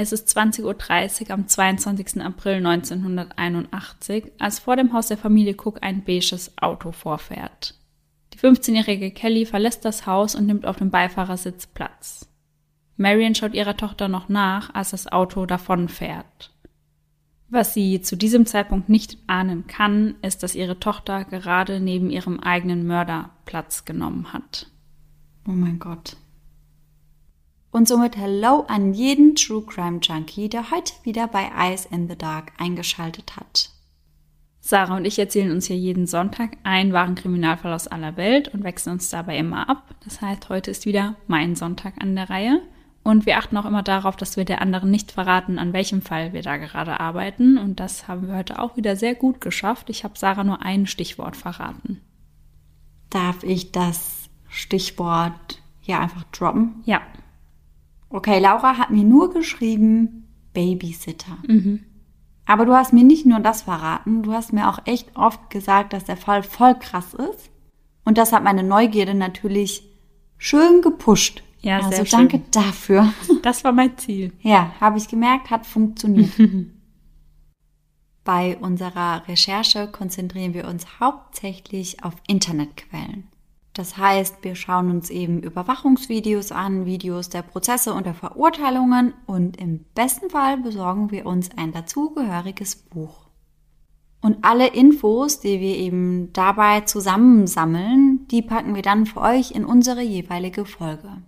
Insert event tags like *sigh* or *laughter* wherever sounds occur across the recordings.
Es ist 20.30 Uhr am 22. April 1981, als vor dem Haus der Familie Cook ein beiges Auto vorfährt. Die 15-jährige Kelly verlässt das Haus und nimmt auf dem Beifahrersitz Platz. Marion schaut ihrer Tochter noch nach, als das Auto davonfährt. Was sie zu diesem Zeitpunkt nicht ahnen kann, ist, dass ihre Tochter gerade neben ihrem eigenen Mörder Platz genommen hat. Oh mein Gott. Und somit Hello an jeden True Crime Junkie, der heute wieder bei Eyes in the Dark eingeschaltet hat. Sarah und ich erzählen uns hier jeden Sonntag einen wahren Kriminalfall aus aller Welt und wechseln uns dabei immer ab. Das heißt, heute ist wieder mein Sonntag an der Reihe. Und wir achten auch immer darauf, dass wir der anderen nicht verraten, an welchem Fall wir da gerade arbeiten. Und das haben wir heute auch wieder sehr gut geschafft. Ich habe Sarah nur ein Stichwort verraten. Darf ich das Stichwort hier einfach droppen? Ja. Okay, Laura hat mir nur geschrieben Babysitter. Mhm. Aber du hast mir nicht nur das verraten, du hast mir auch echt oft gesagt, dass der Fall voll krass ist. Und das hat meine Neugierde natürlich schön gepusht. Ja, also sehr schön. danke dafür. *laughs* Das war mein Ziel. Ja, habe ich gemerkt, hat funktioniert. *laughs* Bei unserer Recherche konzentrieren wir uns hauptsächlich auf Internetquellen. Das heißt, wir schauen uns eben Überwachungsvideos an, Videos der Prozesse und der Verurteilungen und im besten Fall besorgen wir uns ein dazugehöriges Buch. Und alle Infos, die wir eben dabei zusammensammeln, die packen wir dann für euch in unsere jeweilige Folge.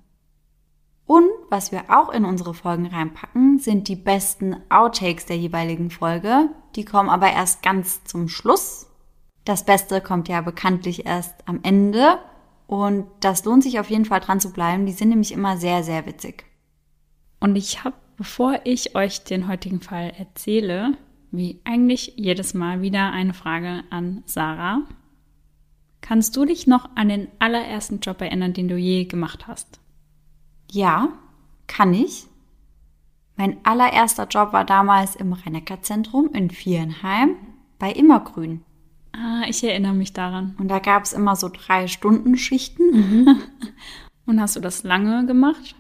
Und was wir auch in unsere Folgen reinpacken, sind die besten Outtakes der jeweiligen Folge. Die kommen aber erst ganz zum Schluss. Das Beste kommt ja bekanntlich erst am Ende. Und das lohnt sich auf jeden Fall dran zu bleiben. Die sind nämlich immer sehr, sehr witzig. Und ich habe, bevor ich euch den heutigen Fall erzähle, wie eigentlich jedes Mal wieder eine Frage an Sarah. Kannst du dich noch an den allerersten Job erinnern, den du je gemacht hast? Ja, kann ich. Mein allererster Job war damals im rhein zentrum in Vierenheim bei Immergrün. Ah, ich erinnere mich daran. Und da gab es immer so drei Stunden Schichten. Mhm. *laughs* Und hast du das lange gemacht?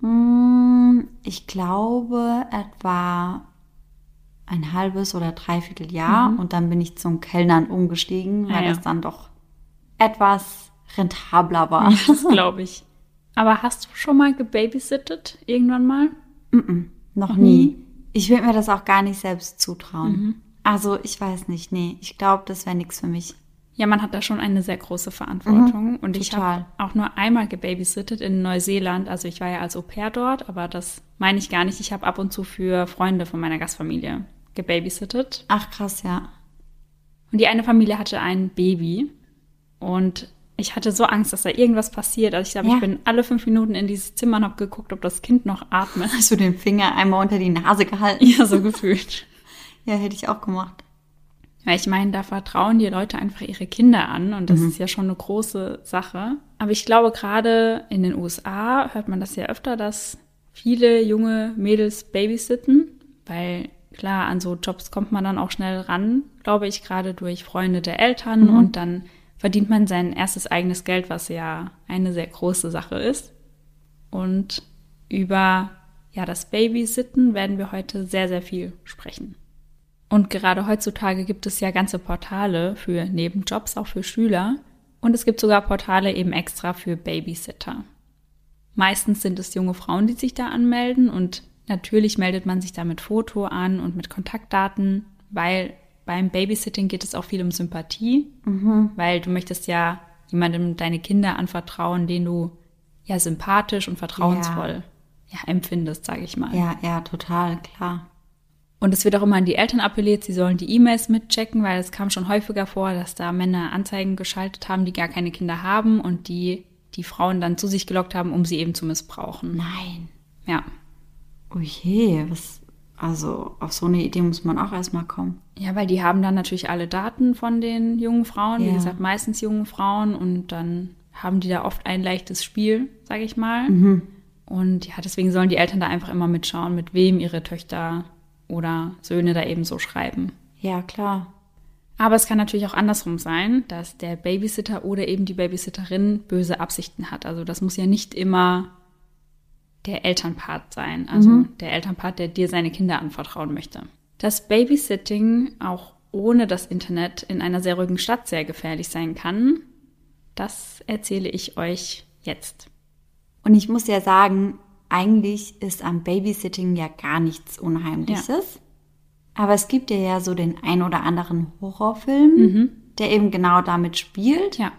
Hm, ich glaube etwa ein halbes oder dreiviertel Jahr. Mhm. Und dann bin ich zum Kellnern umgestiegen, weil ah, ja. das dann doch etwas rentabler war. Das *laughs* glaube ich. Aber hast du schon mal gebabysittet irgendwann mal? Mm, -mm noch mhm. nie. Ich würde mir das auch gar nicht selbst zutrauen. Mhm. Also ich weiß nicht, nee, ich glaube, das wäre nichts für mich. Ja, man hat da schon eine sehr große Verantwortung. Mhm, und ich habe auch nur einmal gebabysittet in Neuseeland. Also ich war ja als Au pair dort, aber das meine ich gar nicht. Ich habe ab und zu für Freunde von meiner Gastfamilie gebabysittet. Ach krass, ja. Und die eine Familie hatte ein Baby. Und ich hatte so Angst, dass da irgendwas passiert. Also ich glaube, ja. ich bin alle fünf Minuten in dieses Zimmer und habe geguckt, ob das Kind noch atmet. Hast du den Finger einmal unter die Nase gehalten? *laughs* Ja, so gefühlt. Ja, hätte ich auch gemacht. Ja, ich meine, da vertrauen die Leute einfach ihre Kinder an und das mhm. ist ja schon eine große Sache. Aber ich glaube, gerade in den USA hört man das ja öfter, dass viele junge Mädels babysitten, weil klar, an so Jobs kommt man dann auch schnell ran, glaube ich, gerade durch Freunde der Eltern mhm. und dann verdient man sein erstes eigenes Geld, was ja eine sehr große Sache ist. Und über ja, das Babysitten werden wir heute sehr, sehr viel sprechen. Und gerade heutzutage gibt es ja ganze Portale für Nebenjobs, auch für Schüler. Und es gibt sogar Portale eben extra für Babysitter. Meistens sind es junge Frauen, die sich da anmelden und natürlich meldet man sich da mit Foto an und mit Kontaktdaten, weil beim Babysitting geht es auch viel um Sympathie, mhm. weil du möchtest ja jemandem deine Kinder anvertrauen, den du ja sympathisch und vertrauensvoll ja, ja empfindest, sage ich mal. Ja, ja, total, klar. Und es wird auch immer an die Eltern appelliert, sie sollen die E-Mails mitchecken, weil es kam schon häufiger vor, dass da Männer Anzeigen geschaltet haben, die gar keine Kinder haben und die die Frauen dann zu sich gelockt haben, um sie eben zu missbrauchen. Nein. Ja. Oh je, was, also auf so eine Idee muss man auch erstmal kommen. Ja, weil die haben dann natürlich alle Daten von den jungen Frauen, ja. wie gesagt, meistens jungen Frauen und dann haben die da oft ein leichtes Spiel, sage ich mal. Mhm. Und ja, deswegen sollen die Eltern da einfach immer mitschauen, mit wem ihre Töchter oder Söhne da eben so schreiben. Ja, klar. Aber es kann natürlich auch andersrum sein, dass der Babysitter oder eben die Babysitterin böse Absichten hat. Also das muss ja nicht immer der Elternpart sein, also mhm. der Elternpart, der dir seine Kinder anvertrauen möchte. Dass Babysitting auch ohne das Internet in einer sehr ruhigen Stadt sehr gefährlich sein kann, das erzähle ich euch jetzt. Und ich muss ja sagen, eigentlich ist am Babysitting ja gar nichts Unheimliches. Ja. Aber es gibt ja, ja so den ein oder anderen Horrorfilm, mhm. der eben genau damit spielt. Ja.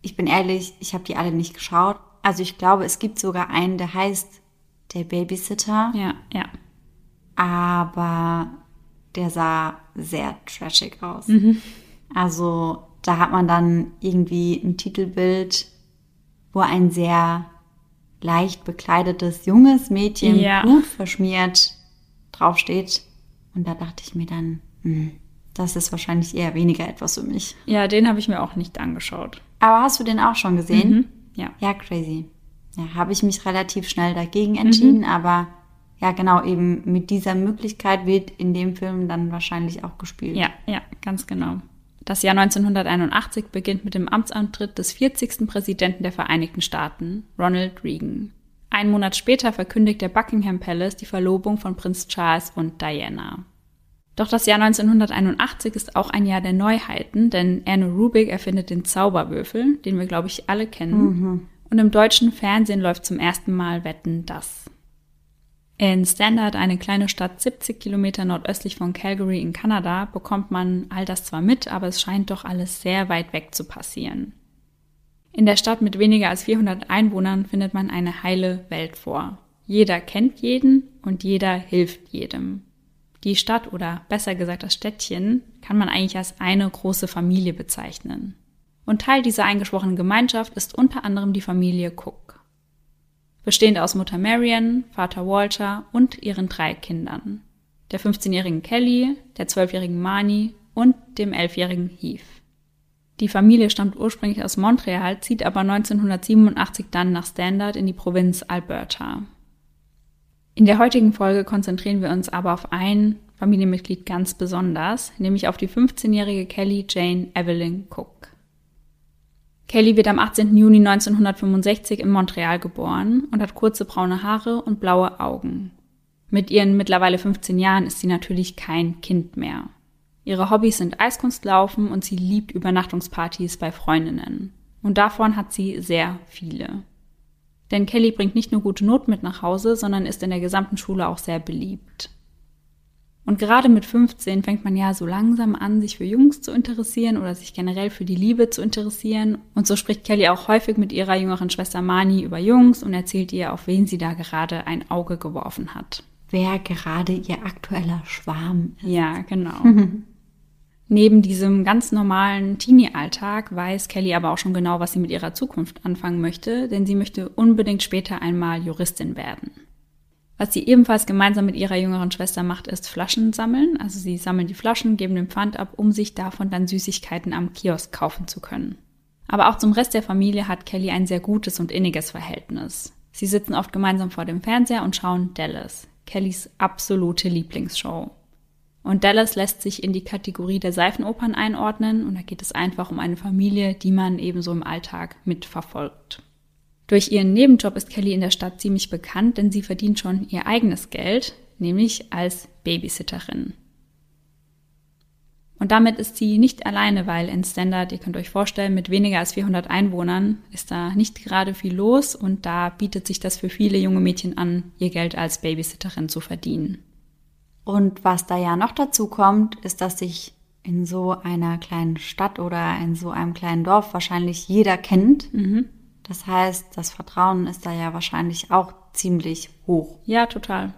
Ich bin ehrlich, ich habe die alle nicht geschaut. Also ich glaube, es gibt sogar einen, der heißt Der Babysitter. Ja, ja. Aber der sah sehr trashig aus. Mhm. Also da hat man dann irgendwie ein Titelbild, wo ein sehr leicht bekleidetes junges Mädchen ja. blutverschmiert draufsteht. Und da dachte ich mir dann, hm, das ist wahrscheinlich eher weniger etwas für mich. Ja, den habe ich mir auch nicht angeschaut. Aber hast du den auch schon gesehen? Mhm. Ja. Ja, crazy. Ja, habe ich mich relativ schnell dagegen entschieden, mhm. aber ja, genau, eben mit dieser Möglichkeit wird in dem Film dann wahrscheinlich auch gespielt. Ja, ja, ganz genau. Das Jahr 1981 beginnt mit dem Amtsantritt des 40. Präsidenten der Vereinigten Staaten, Ronald Reagan. Ein Monat später verkündigt der Buckingham Palace die Verlobung von Prinz Charles und Diana. Doch das Jahr 1981 ist auch ein Jahr der Neuheiten, denn Anne Rubik erfindet den Zauberwürfel, den wir, glaube ich, alle kennen. Mhm. Und im deutschen Fernsehen läuft zum ersten Mal Wetten das. In Standard, eine kleine Stadt 70 Kilometer nordöstlich von Calgary in Kanada, bekommt man all das zwar mit, aber es scheint doch alles sehr weit weg zu passieren. In der Stadt mit weniger als 400 Einwohnern findet man eine heile Welt vor. Jeder kennt jeden und jeder hilft jedem. Die Stadt oder besser gesagt das Städtchen kann man eigentlich als eine große Familie bezeichnen. Und Teil dieser eingeschworenen Gemeinschaft ist unter anderem die Familie Cook bestehend aus Mutter Marion, Vater Walter und ihren drei Kindern, der 15-jährigen Kelly, der 12-jährigen Marnie und dem 11-jährigen Heath. Die Familie stammt ursprünglich aus Montreal, zieht aber 1987 dann nach Standard in die Provinz Alberta. In der heutigen Folge konzentrieren wir uns aber auf ein Familienmitglied ganz besonders, nämlich auf die 15-jährige Kelly Jane Evelyn Cook. Kelly wird am 18. Juni 1965 in Montreal geboren und hat kurze braune Haare und blaue Augen. Mit ihren mittlerweile 15 Jahren ist sie natürlich kein Kind mehr. Ihre Hobbys sind Eiskunstlaufen und sie liebt Übernachtungspartys bei Freundinnen. Und davon hat sie sehr viele. Denn Kelly bringt nicht nur gute Noten mit nach Hause, sondern ist in der gesamten Schule auch sehr beliebt. Und gerade mit 15 fängt man ja so langsam an, sich für Jungs zu interessieren oder sich generell für die Liebe zu interessieren. Und so spricht Kelly auch häufig mit ihrer jüngeren Schwester Mani über Jungs und erzählt ihr, auf wen sie da gerade ein Auge geworfen hat. Wer gerade ihr aktueller Schwarm ist. Ja, genau. *laughs* Neben diesem ganz normalen Teenie-Alltag weiß Kelly aber auch schon genau, was sie mit ihrer Zukunft anfangen möchte, denn sie möchte unbedingt später einmal Juristin werden. Was sie ebenfalls gemeinsam mit ihrer jüngeren Schwester macht, ist Flaschen sammeln. Also sie sammeln die Flaschen, geben den Pfand ab, um sich davon dann Süßigkeiten am Kiosk kaufen zu können. Aber auch zum Rest der Familie hat Kelly ein sehr gutes und inniges Verhältnis. Sie sitzen oft gemeinsam vor dem Fernseher und schauen Dallas, Kellys absolute Lieblingsshow. Und Dallas lässt sich in die Kategorie der Seifenopern einordnen und da geht es einfach um eine Familie, die man ebenso im Alltag mitverfolgt. Durch ihren Nebenjob ist Kelly in der Stadt ziemlich bekannt, denn sie verdient schon ihr eigenes Geld, nämlich als Babysitterin. Und damit ist sie nicht alleine, weil in Standard, ihr könnt euch vorstellen, mit weniger als 400 Einwohnern ist da nicht gerade viel los und da bietet sich das für viele junge Mädchen an, ihr Geld als Babysitterin zu verdienen. Und was da ja noch dazu kommt, ist, dass sich in so einer kleinen Stadt oder in so einem kleinen Dorf wahrscheinlich jeder kennt. Mhm. Das heißt, das Vertrauen ist da ja wahrscheinlich auch ziemlich hoch. Ja, total.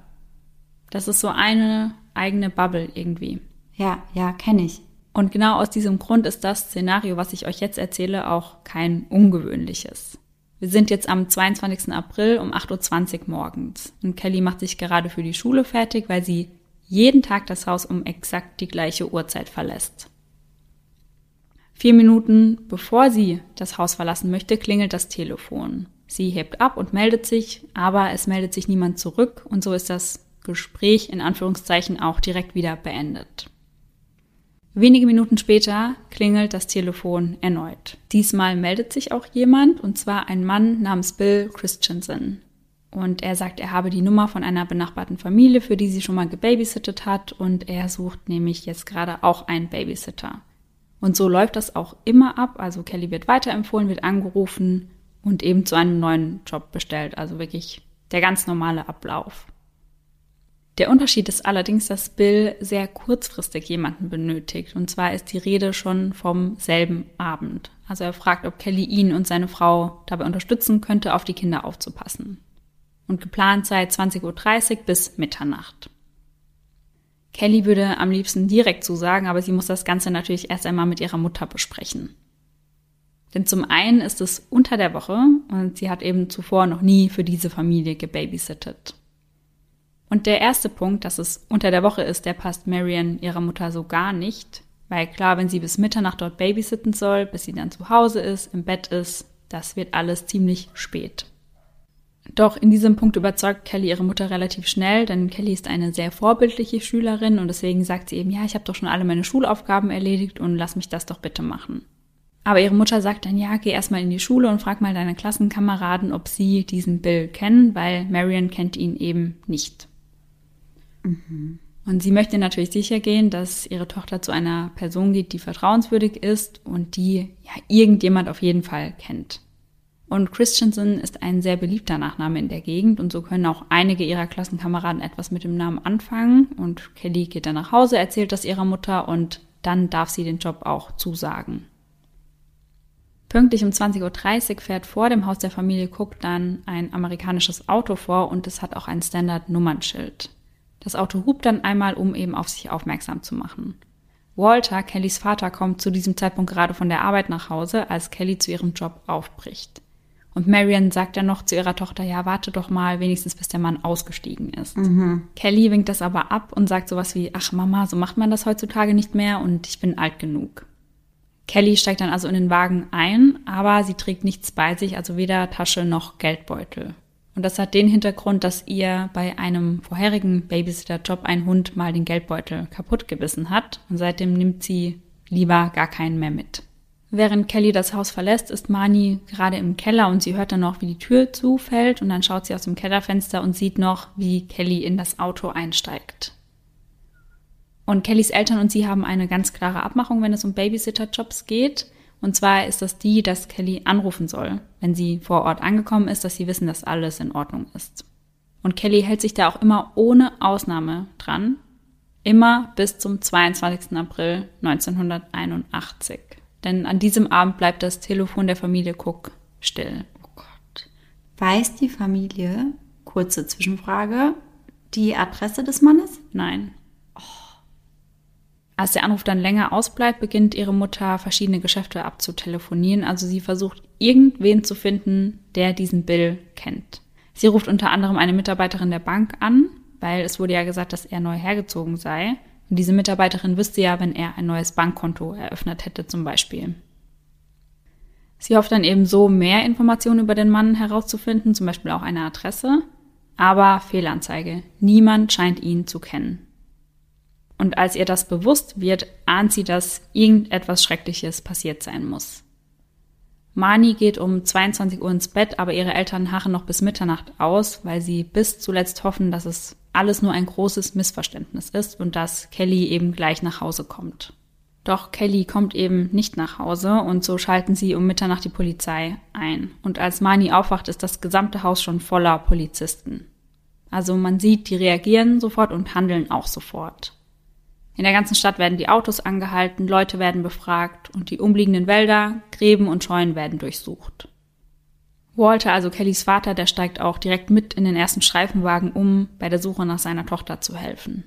Das ist so eine eigene Bubble irgendwie. Ja, ja, kenne ich. Und genau aus diesem Grund ist das Szenario, was ich euch jetzt erzähle, auch kein ungewöhnliches. Wir sind jetzt am 22. April um 8.20 Uhr morgens und Kelly macht sich gerade für die Schule fertig, weil sie jeden Tag das Haus um exakt die gleiche Uhrzeit verlässt. Vier Minuten bevor sie das Haus verlassen möchte, klingelt das Telefon. Sie hebt ab und meldet sich, aber es meldet sich niemand zurück und so ist das Gespräch in Anführungszeichen auch direkt wieder beendet. Wenige Minuten später klingelt das Telefon erneut. Diesmal meldet sich auch jemand, und zwar ein Mann namens Bill Christensen. Und er sagt, er habe die Nummer von einer benachbarten Familie, für die sie schon mal gebabysittet hat. Und er sucht nämlich jetzt gerade auch einen Babysitter. Und so läuft das auch immer ab. Also Kelly wird weiterempfohlen, wird angerufen und eben zu einem neuen Job bestellt. Also wirklich der ganz normale Ablauf. Der Unterschied ist allerdings, dass Bill sehr kurzfristig jemanden benötigt. Und zwar ist die Rede schon vom selben Abend. Also er fragt, ob Kelly ihn und seine Frau dabei unterstützen könnte, auf die Kinder aufzupassen und geplant sei 20.30 Uhr bis Mitternacht. Kelly würde am liebsten direkt zusagen, aber sie muss das Ganze natürlich erst einmal mit ihrer Mutter besprechen. Denn zum einen ist es unter der Woche und sie hat eben zuvor noch nie für diese Familie gebabysittet. Und der erste Punkt, dass es unter der Woche ist, der passt Marion ihrer Mutter so gar nicht, weil klar, wenn sie bis Mitternacht dort babysitten soll, bis sie dann zu Hause ist, im Bett ist, das wird alles ziemlich spät. Doch in diesem Punkt überzeugt Kelly ihre Mutter relativ schnell, denn Kelly ist eine sehr vorbildliche Schülerin und deswegen sagt sie eben, ja, ich habe doch schon alle meine Schulaufgaben erledigt und lass mich das doch bitte machen. Aber ihre Mutter sagt dann, ja, geh erstmal in die Schule und frag mal deine Klassenkameraden, ob sie diesen Bill kennen, weil Marion kennt ihn eben nicht. Mhm. Und sie möchte natürlich sicher gehen, dass ihre Tochter zu einer Person geht, die vertrauenswürdig ist und die ja irgendjemand auf jeden Fall kennt. Und Christensen ist ein sehr beliebter Nachname in der Gegend und so können auch einige ihrer Klassenkameraden etwas mit dem Namen anfangen. Und Kelly geht dann nach Hause, erzählt das ihrer Mutter und dann darf sie den Job auch zusagen. Pünktlich um 20.30 Uhr fährt vor dem Haus der Familie Cook dann ein amerikanisches Auto vor und es hat auch ein Standard-Nummernschild. Das Auto hupt dann einmal, um eben auf sich aufmerksam zu machen. Walter, Kellys Vater, kommt zu diesem Zeitpunkt gerade von der Arbeit nach Hause, als Kelly zu ihrem Job aufbricht. Und Marion sagt dann noch zu ihrer Tochter, ja, warte doch mal, wenigstens bis der Mann ausgestiegen ist. Mhm. Kelly winkt das aber ab und sagt sowas wie, ach Mama, so macht man das heutzutage nicht mehr und ich bin alt genug. Kelly steigt dann also in den Wagen ein, aber sie trägt nichts bei sich, also weder Tasche noch Geldbeutel. Und das hat den Hintergrund, dass ihr bei einem vorherigen Babysitter-Job ein Hund mal den Geldbeutel kaputt gebissen hat und seitdem nimmt sie lieber gar keinen mehr mit. Während Kelly das Haus verlässt, ist Mani gerade im Keller und sie hört dann noch, wie die Tür zufällt und dann schaut sie aus dem Kellerfenster und sieht noch, wie Kelly in das Auto einsteigt. Und Kellys Eltern und sie haben eine ganz klare Abmachung, wenn es um Babysitter-Jobs geht. Und zwar ist das die, dass Kelly anrufen soll, wenn sie vor Ort angekommen ist, dass sie wissen, dass alles in Ordnung ist. Und Kelly hält sich da auch immer ohne Ausnahme dran. Immer bis zum 22. April 1981. Denn an diesem Abend bleibt das Telefon der Familie Cook still. Oh Gott. Weiß die Familie, kurze Zwischenfrage, die Adresse des Mannes? Nein. Oh. Als der Anruf dann länger ausbleibt, beginnt ihre Mutter verschiedene Geschäfte abzutelefonieren. Also sie versucht irgendwen zu finden, der diesen Bill kennt. Sie ruft unter anderem eine Mitarbeiterin der Bank an, weil es wurde ja gesagt, dass er neu hergezogen sei. Und diese Mitarbeiterin wüsste ja, wenn er ein neues Bankkonto eröffnet hätte zum Beispiel. Sie hofft dann eben so, mehr Informationen über den Mann herauszufinden, zum Beispiel auch eine Adresse. Aber Fehlanzeige. Niemand scheint ihn zu kennen. Und als ihr das bewusst wird, ahnt sie, dass irgendetwas Schreckliches passiert sein muss. Mani geht um 22 Uhr ins Bett, aber ihre Eltern harren noch bis Mitternacht aus, weil sie bis zuletzt hoffen, dass es alles nur ein großes Missverständnis ist und dass Kelly eben gleich nach Hause kommt. Doch Kelly kommt eben nicht nach Hause und so schalten sie um Mitternacht die Polizei ein. Und als Mani aufwacht, ist das gesamte Haus schon voller Polizisten. Also man sieht, die reagieren sofort und handeln auch sofort. In der ganzen Stadt werden die Autos angehalten, Leute werden befragt und die umliegenden Wälder, Gräben und Scheunen werden durchsucht. Walter, also Kellys Vater, der steigt auch direkt mit in den ersten Streifenwagen um, bei der Suche nach seiner Tochter zu helfen.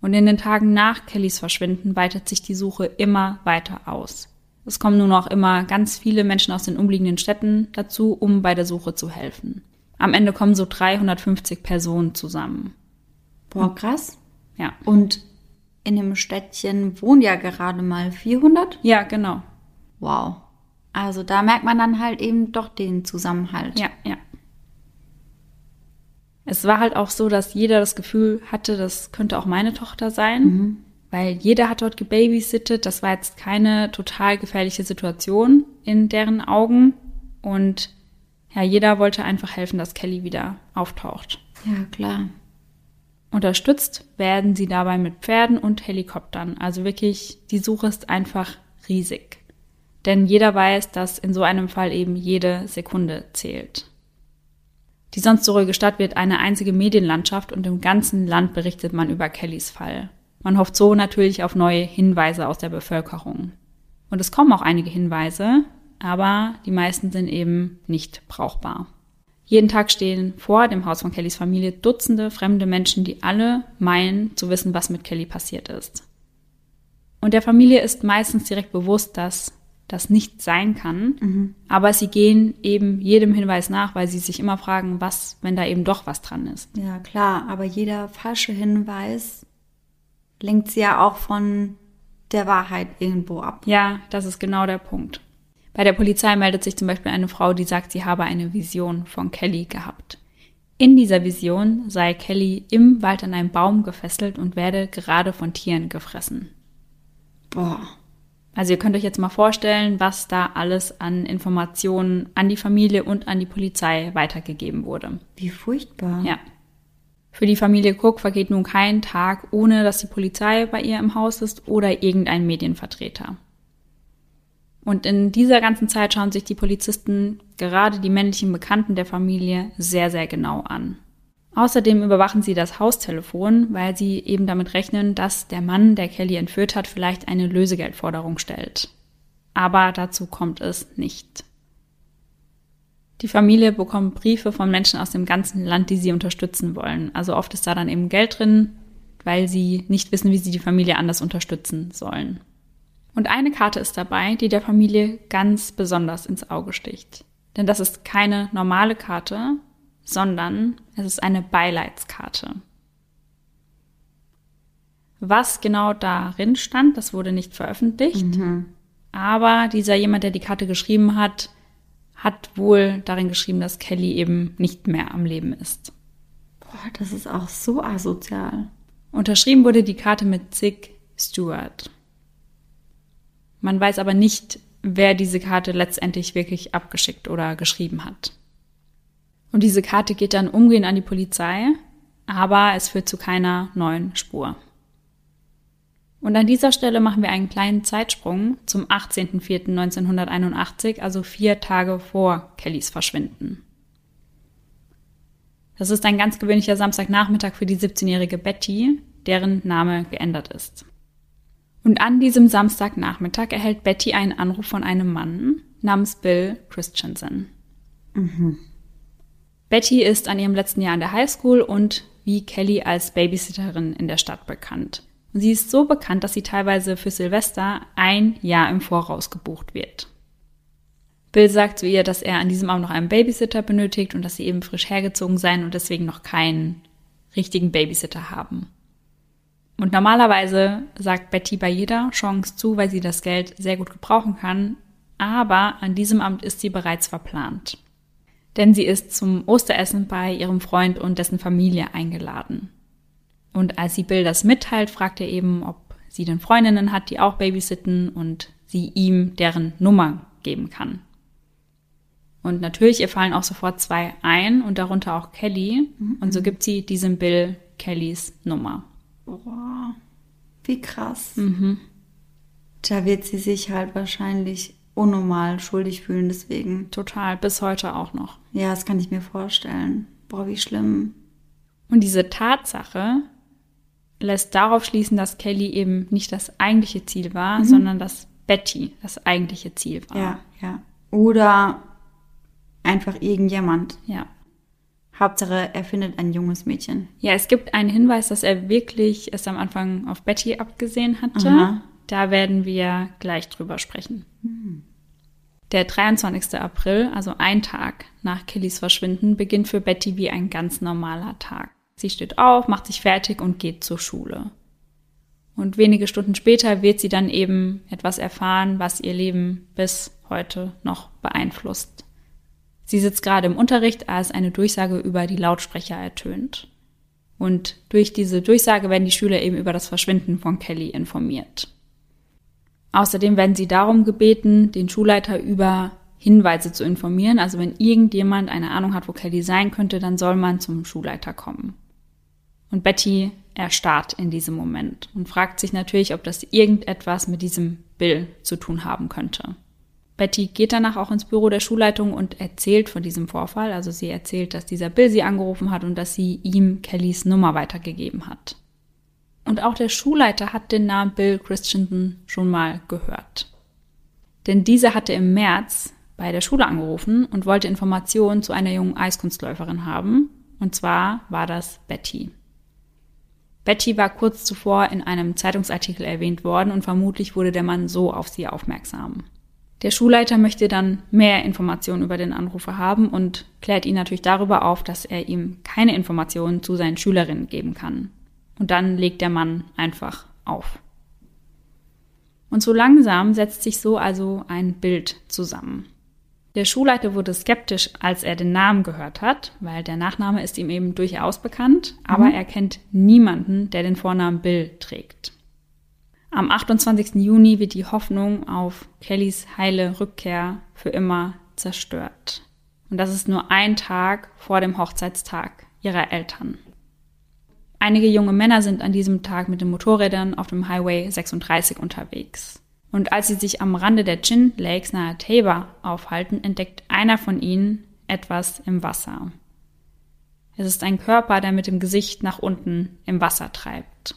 Und in den Tagen nach Kellys Verschwinden weitet sich die Suche immer weiter aus. Es kommen nun auch immer ganz viele Menschen aus den umliegenden Städten dazu, um bei der Suche zu helfen. Am Ende kommen so 350 Personen zusammen. Boah, krass. Ja. Und in dem Städtchen wohnen ja gerade mal 400? Ja, genau. Wow. Also da merkt man dann halt eben doch den Zusammenhalt. Ja, ja. Es war halt auch so, dass jeder das Gefühl hatte, das könnte auch meine Tochter sein, mhm. weil jeder hat dort gebabysittet. Das war jetzt keine total gefährliche Situation in deren Augen. Und Ja, jeder wollte einfach helfen, dass Kelly wieder auftaucht. Ja, klar. Unterstützt werden sie dabei mit Pferden und Helikoptern. Also wirklich, die Suche ist einfach riesig. Denn jeder weiß, dass in so einem Fall eben jede Sekunde zählt. Die sonst so ruhige Stadt wird eine einzige Medienlandschaft und im ganzen Land berichtet man über Kellys Fall. Man hofft so natürlich auf neue Hinweise aus der Bevölkerung. Und es kommen auch einige Hinweise, aber die meisten sind eben nicht brauchbar. Jeden Tag stehen vor dem Haus von Kellys Familie Dutzende fremde Menschen, die alle meinen zu wissen, was mit Kelly passiert ist. Und der Familie ist meistens direkt bewusst, dass das nicht sein kann, mhm. aber sie gehen eben jedem Hinweis nach, weil sie sich immer fragen, was, wenn da eben doch was dran ist. Ja, klar, aber jeder falsche Hinweis lenkt sie ja auch von der Wahrheit irgendwo ab. Ja, das ist genau der Punkt. Bei der Polizei meldet sich zum Beispiel eine Frau, die sagt, sie habe eine Vision von Kelly gehabt. In dieser Vision sei Kelly im Wald an einem Baum gefesselt und werde gerade von Tieren gefressen. Boah. Also ihr könnt euch jetzt mal vorstellen, was da alles an Informationen an die Familie und an die Polizei weitergegeben wurde. Wie furchtbar. Ja. Für die Familie Cook vergeht nun kein Tag, ohne dass die Polizei bei ihr im Haus ist oder irgendein Medienvertreter. Und in dieser ganzen Zeit schauen sich die Polizisten gerade die männlichen Bekannten der Familie sehr, sehr genau an. Außerdem überwachen sie das Haustelefon, weil sie eben damit rechnen, dass der Mann, der Kelly entführt hat, vielleicht eine Lösegeldforderung stellt. Aber dazu kommt es nicht. Die Familie bekommt Briefe von Menschen aus dem ganzen Land, die sie unterstützen wollen. Also oft ist da dann eben Geld drin, weil sie nicht wissen, wie sie die Familie anders unterstützen sollen. Und eine Karte ist dabei, die der Familie ganz besonders ins Auge sticht. Denn das ist keine normale Karte, sondern es ist eine Beileidskarte. Was genau darin stand, das wurde nicht veröffentlicht. Mhm. Aber dieser jemand, der die Karte geschrieben hat, hat wohl darin geschrieben, dass Kelly eben nicht mehr am Leben ist. Boah, das ist auch so asozial. Unterschrieben wurde die Karte mit Zig Stewart. Man weiß aber nicht, wer diese Karte letztendlich wirklich abgeschickt oder geschrieben hat. Und diese Karte geht dann umgehend an die Polizei, aber es führt zu keiner neuen Spur. Und an dieser Stelle machen wir einen kleinen Zeitsprung zum 18.04.1981, also vier Tage vor Kellys Verschwinden. Das ist ein ganz gewöhnlicher Samstagnachmittag für die 17-jährige Betty, deren Name geändert ist. Und an diesem Samstagnachmittag erhält Betty einen Anruf von einem Mann namens Bill Christensen. Mhm. Betty ist an ihrem letzten Jahr in der Highschool und wie Kelly als Babysitterin in der Stadt bekannt. Und sie ist so bekannt, dass sie teilweise für Silvester ein Jahr im Voraus gebucht wird. Bill sagt zu ihr, dass er an diesem Abend noch einen Babysitter benötigt und dass sie eben frisch hergezogen seien und deswegen noch keinen richtigen Babysitter haben. Und normalerweise sagt Betty bei jeder Chance zu, weil sie das Geld sehr gut gebrauchen kann, aber an diesem Amt ist sie bereits verplant. Denn sie ist zum Osteressen bei ihrem Freund und dessen Familie eingeladen. Und als sie Bill das mitteilt, fragt er eben, ob sie denn Freundinnen hat, die auch babysitten und sie ihm deren Nummer geben kann. Und natürlich ihr fallen auch sofort zwei ein und darunter auch Kelly. Mhm. Und so gibt sie diesem Bill Kellys Nummer. Boah, wie krass. Mhm. Da wird sie sich halt wahrscheinlich unnormal schuldig fühlen, deswegen. Total, bis heute auch noch. Ja, das kann ich mir vorstellen. Boah, wie schlimm. Und diese Tatsache lässt darauf schließen, dass Kelly eben nicht das eigentliche Ziel war, mhm. sondern dass Betty das eigentliche Ziel war. Ja, ja. Oder einfach irgendjemand. Ja. Hauptsache, er findet ein junges Mädchen. Ja, es gibt einen Hinweis, dass er wirklich es am Anfang auf Betty abgesehen hatte. Aha. Da werden wir gleich drüber sprechen. Hm. Der 23. April, also ein Tag nach Kellys Verschwinden, beginnt für Betty wie ein ganz normaler Tag. Sie steht auf, macht sich fertig und geht zur Schule. Und wenige Stunden später wird sie dann eben etwas erfahren, was ihr Leben bis heute noch beeinflusst. Sie sitzt gerade im Unterricht, als eine Durchsage über die Lautsprecher ertönt. Und durch diese Durchsage werden die Schüler eben über das Verschwinden von Kelly informiert. Außerdem werden sie darum gebeten, den Schulleiter über Hinweise zu informieren. Also wenn irgendjemand eine Ahnung hat, wo Kelly sein könnte, dann soll man zum Schulleiter kommen. Und Betty erstarrt in diesem Moment und fragt sich natürlich, ob das irgendetwas mit diesem Bill zu tun haben könnte. Betty geht danach auch ins Büro der Schulleitung und erzählt von diesem Vorfall. Also sie erzählt, dass dieser Bill sie angerufen hat und dass sie ihm Kellys Nummer weitergegeben hat. Und auch der Schulleiter hat den Namen Bill Christensen schon mal gehört. Denn dieser hatte im März bei der Schule angerufen und wollte Informationen zu einer jungen Eiskunstläuferin haben. Und zwar war das Betty. Betty war kurz zuvor in einem Zeitungsartikel erwähnt worden und vermutlich wurde der Mann so auf sie aufmerksam. Der Schulleiter möchte dann mehr Informationen über den Anrufer haben und klärt ihn natürlich darüber auf, dass er ihm keine Informationen zu seinen Schülerinnen geben kann. Und dann legt der Mann einfach auf. Und so langsam setzt sich so also ein Bild zusammen. Der Schulleiter wurde skeptisch, als er den Namen gehört hat, weil der Nachname ist ihm eben durchaus bekannt, aber mhm. er kennt niemanden, der den Vornamen Bill trägt. Am 28. Juni wird die Hoffnung auf Kellys heile Rückkehr für immer zerstört. Und das ist nur ein Tag vor dem Hochzeitstag ihrer Eltern. Einige junge Männer sind an diesem Tag mit den Motorrädern auf dem Highway 36 unterwegs. Und als sie sich am Rande der Chin Lakes nahe Tabor aufhalten, entdeckt einer von ihnen etwas im Wasser. Es ist ein Körper, der mit dem Gesicht nach unten im Wasser treibt.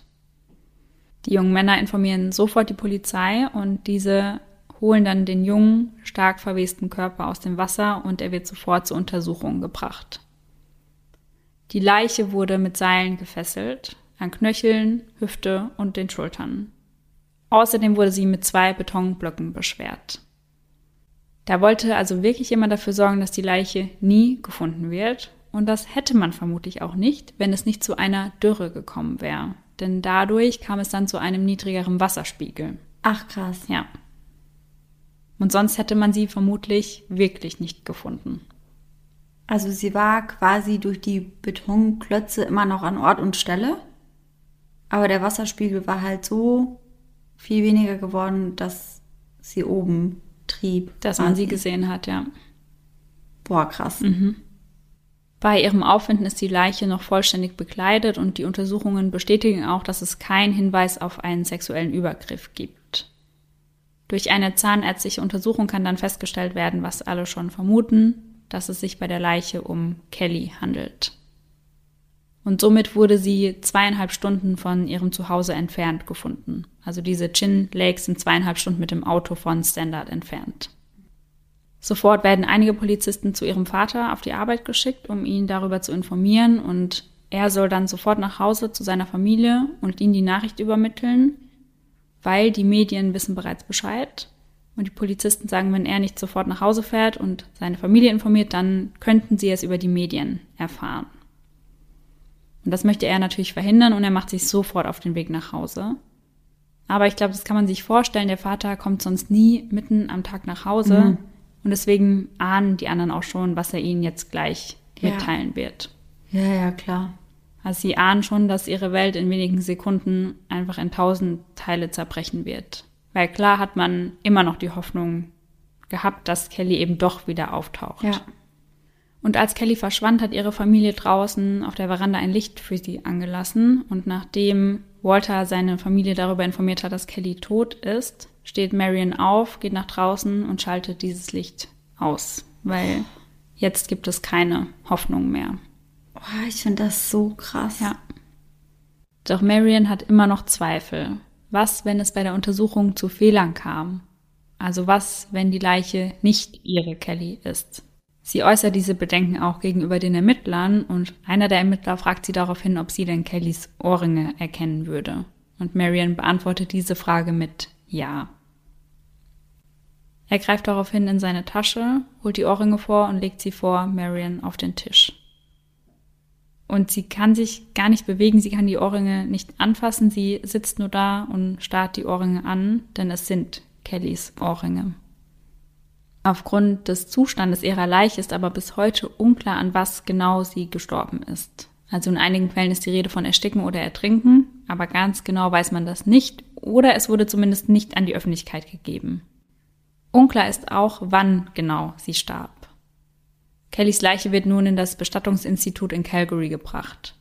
Die jungen Männer informieren sofort die Polizei und diese holen dann den jungen, stark verwesten Körper aus dem Wasser und er wird sofort zur Untersuchung gebracht. Die Leiche wurde mit Seilen gefesselt, an Knöcheln, Hüfte und den Schultern. Außerdem wurde sie mit zwei Betonblöcken beschwert. Da wollte also wirklich jemand dafür sorgen, dass die Leiche nie gefunden wird. Und das hätte man vermutlich auch nicht, wenn es nicht zu einer Dürre gekommen wäre denn dadurch kam es dann zu einem niedrigeren Wasserspiegel. Ach krass. Ja. Und sonst hätte man sie vermutlich wirklich nicht gefunden. Also sie war quasi durch die Betonklötze immer noch an Ort und Stelle, aber der Wasserspiegel war halt so viel weniger geworden, dass sie oben trieb. Dass man sie gesehen hat, ja. Boah, krass. Mhm. Bei ihrem Auffinden ist die Leiche noch vollständig bekleidet und die Untersuchungen bestätigen auch, dass es keinen Hinweis auf einen sexuellen Übergriff gibt. Durch eine zahnärztliche Untersuchung kann dann festgestellt werden, was alle schon vermuten, dass es sich bei der Leiche um Kelly handelt. Und somit wurde sie zweieinhalb Stunden von ihrem Zuhause entfernt gefunden. Also diese Chin Lakes sind zweieinhalb Stunden mit dem Auto von Standard entfernt. Sofort werden einige Polizisten zu ihrem Vater auf die Arbeit geschickt, um ihn darüber zu informieren und er soll dann sofort nach Hause zu seiner Familie und ihnen die Nachricht übermitteln, weil die Medien wissen bereits Bescheid. Und die Polizisten sagen, wenn er nicht sofort nach Hause fährt und seine Familie informiert, dann könnten sie es über die Medien erfahren. Und das möchte er natürlich verhindern und er macht sich sofort auf den Weg nach Hause. Aber ich glaube, das kann man sich vorstellen, der Vater kommt sonst nie mitten am Tag nach Hause. Mhm und deswegen ahnen die anderen auch schon, was er ihnen jetzt gleich ja. mitteilen wird. Ja, ja, klar. Also sie ahnen schon, dass ihre Welt in wenigen Sekunden einfach in tausend Teile zerbrechen wird. Weil klar hat man immer noch die Hoffnung gehabt, dass Kelly eben doch wieder auftaucht. Ja. Und als Kelly verschwand, hat ihre Familie draußen auf der Veranda ein Licht für sie angelassen. Und nachdem Walter seine Familie darüber informiert hat, dass Kelly tot ist, steht Marion auf, geht nach draußen und schaltet dieses Licht aus, weil jetzt gibt es keine Hoffnung mehr. Oh, ich finde das so krass. Ja. Doch Marion hat immer noch Zweifel. Was, wenn es bei der Untersuchung zu Fehlern kam? Also was, wenn die Leiche nicht ihre Kelly ist? Sie äußert diese Bedenken auch gegenüber den Ermittlern und einer der Ermittler fragt sie daraufhin, ob sie denn Kellys Ohrringe erkennen würde. Und Marion beantwortet diese Frage mit Ja. Er greift daraufhin in seine Tasche, holt die Ohrringe vor und legt sie vor Marion auf den Tisch. Und sie kann sich gar nicht bewegen, sie kann die Ohrringe nicht anfassen, sie sitzt nur da und starrt die Ohrringe an, denn es sind Kellys Ohrringe. Aufgrund des Zustandes ihrer Leiche ist aber bis heute unklar, an was genau sie gestorben ist. Also in einigen Fällen ist die Rede von Ersticken oder Ertrinken, aber ganz genau weiß man das nicht oder es wurde zumindest nicht an die Öffentlichkeit gegeben. Unklar ist auch, wann genau sie starb. Kellys Leiche wird nun in das Bestattungsinstitut in Calgary gebracht.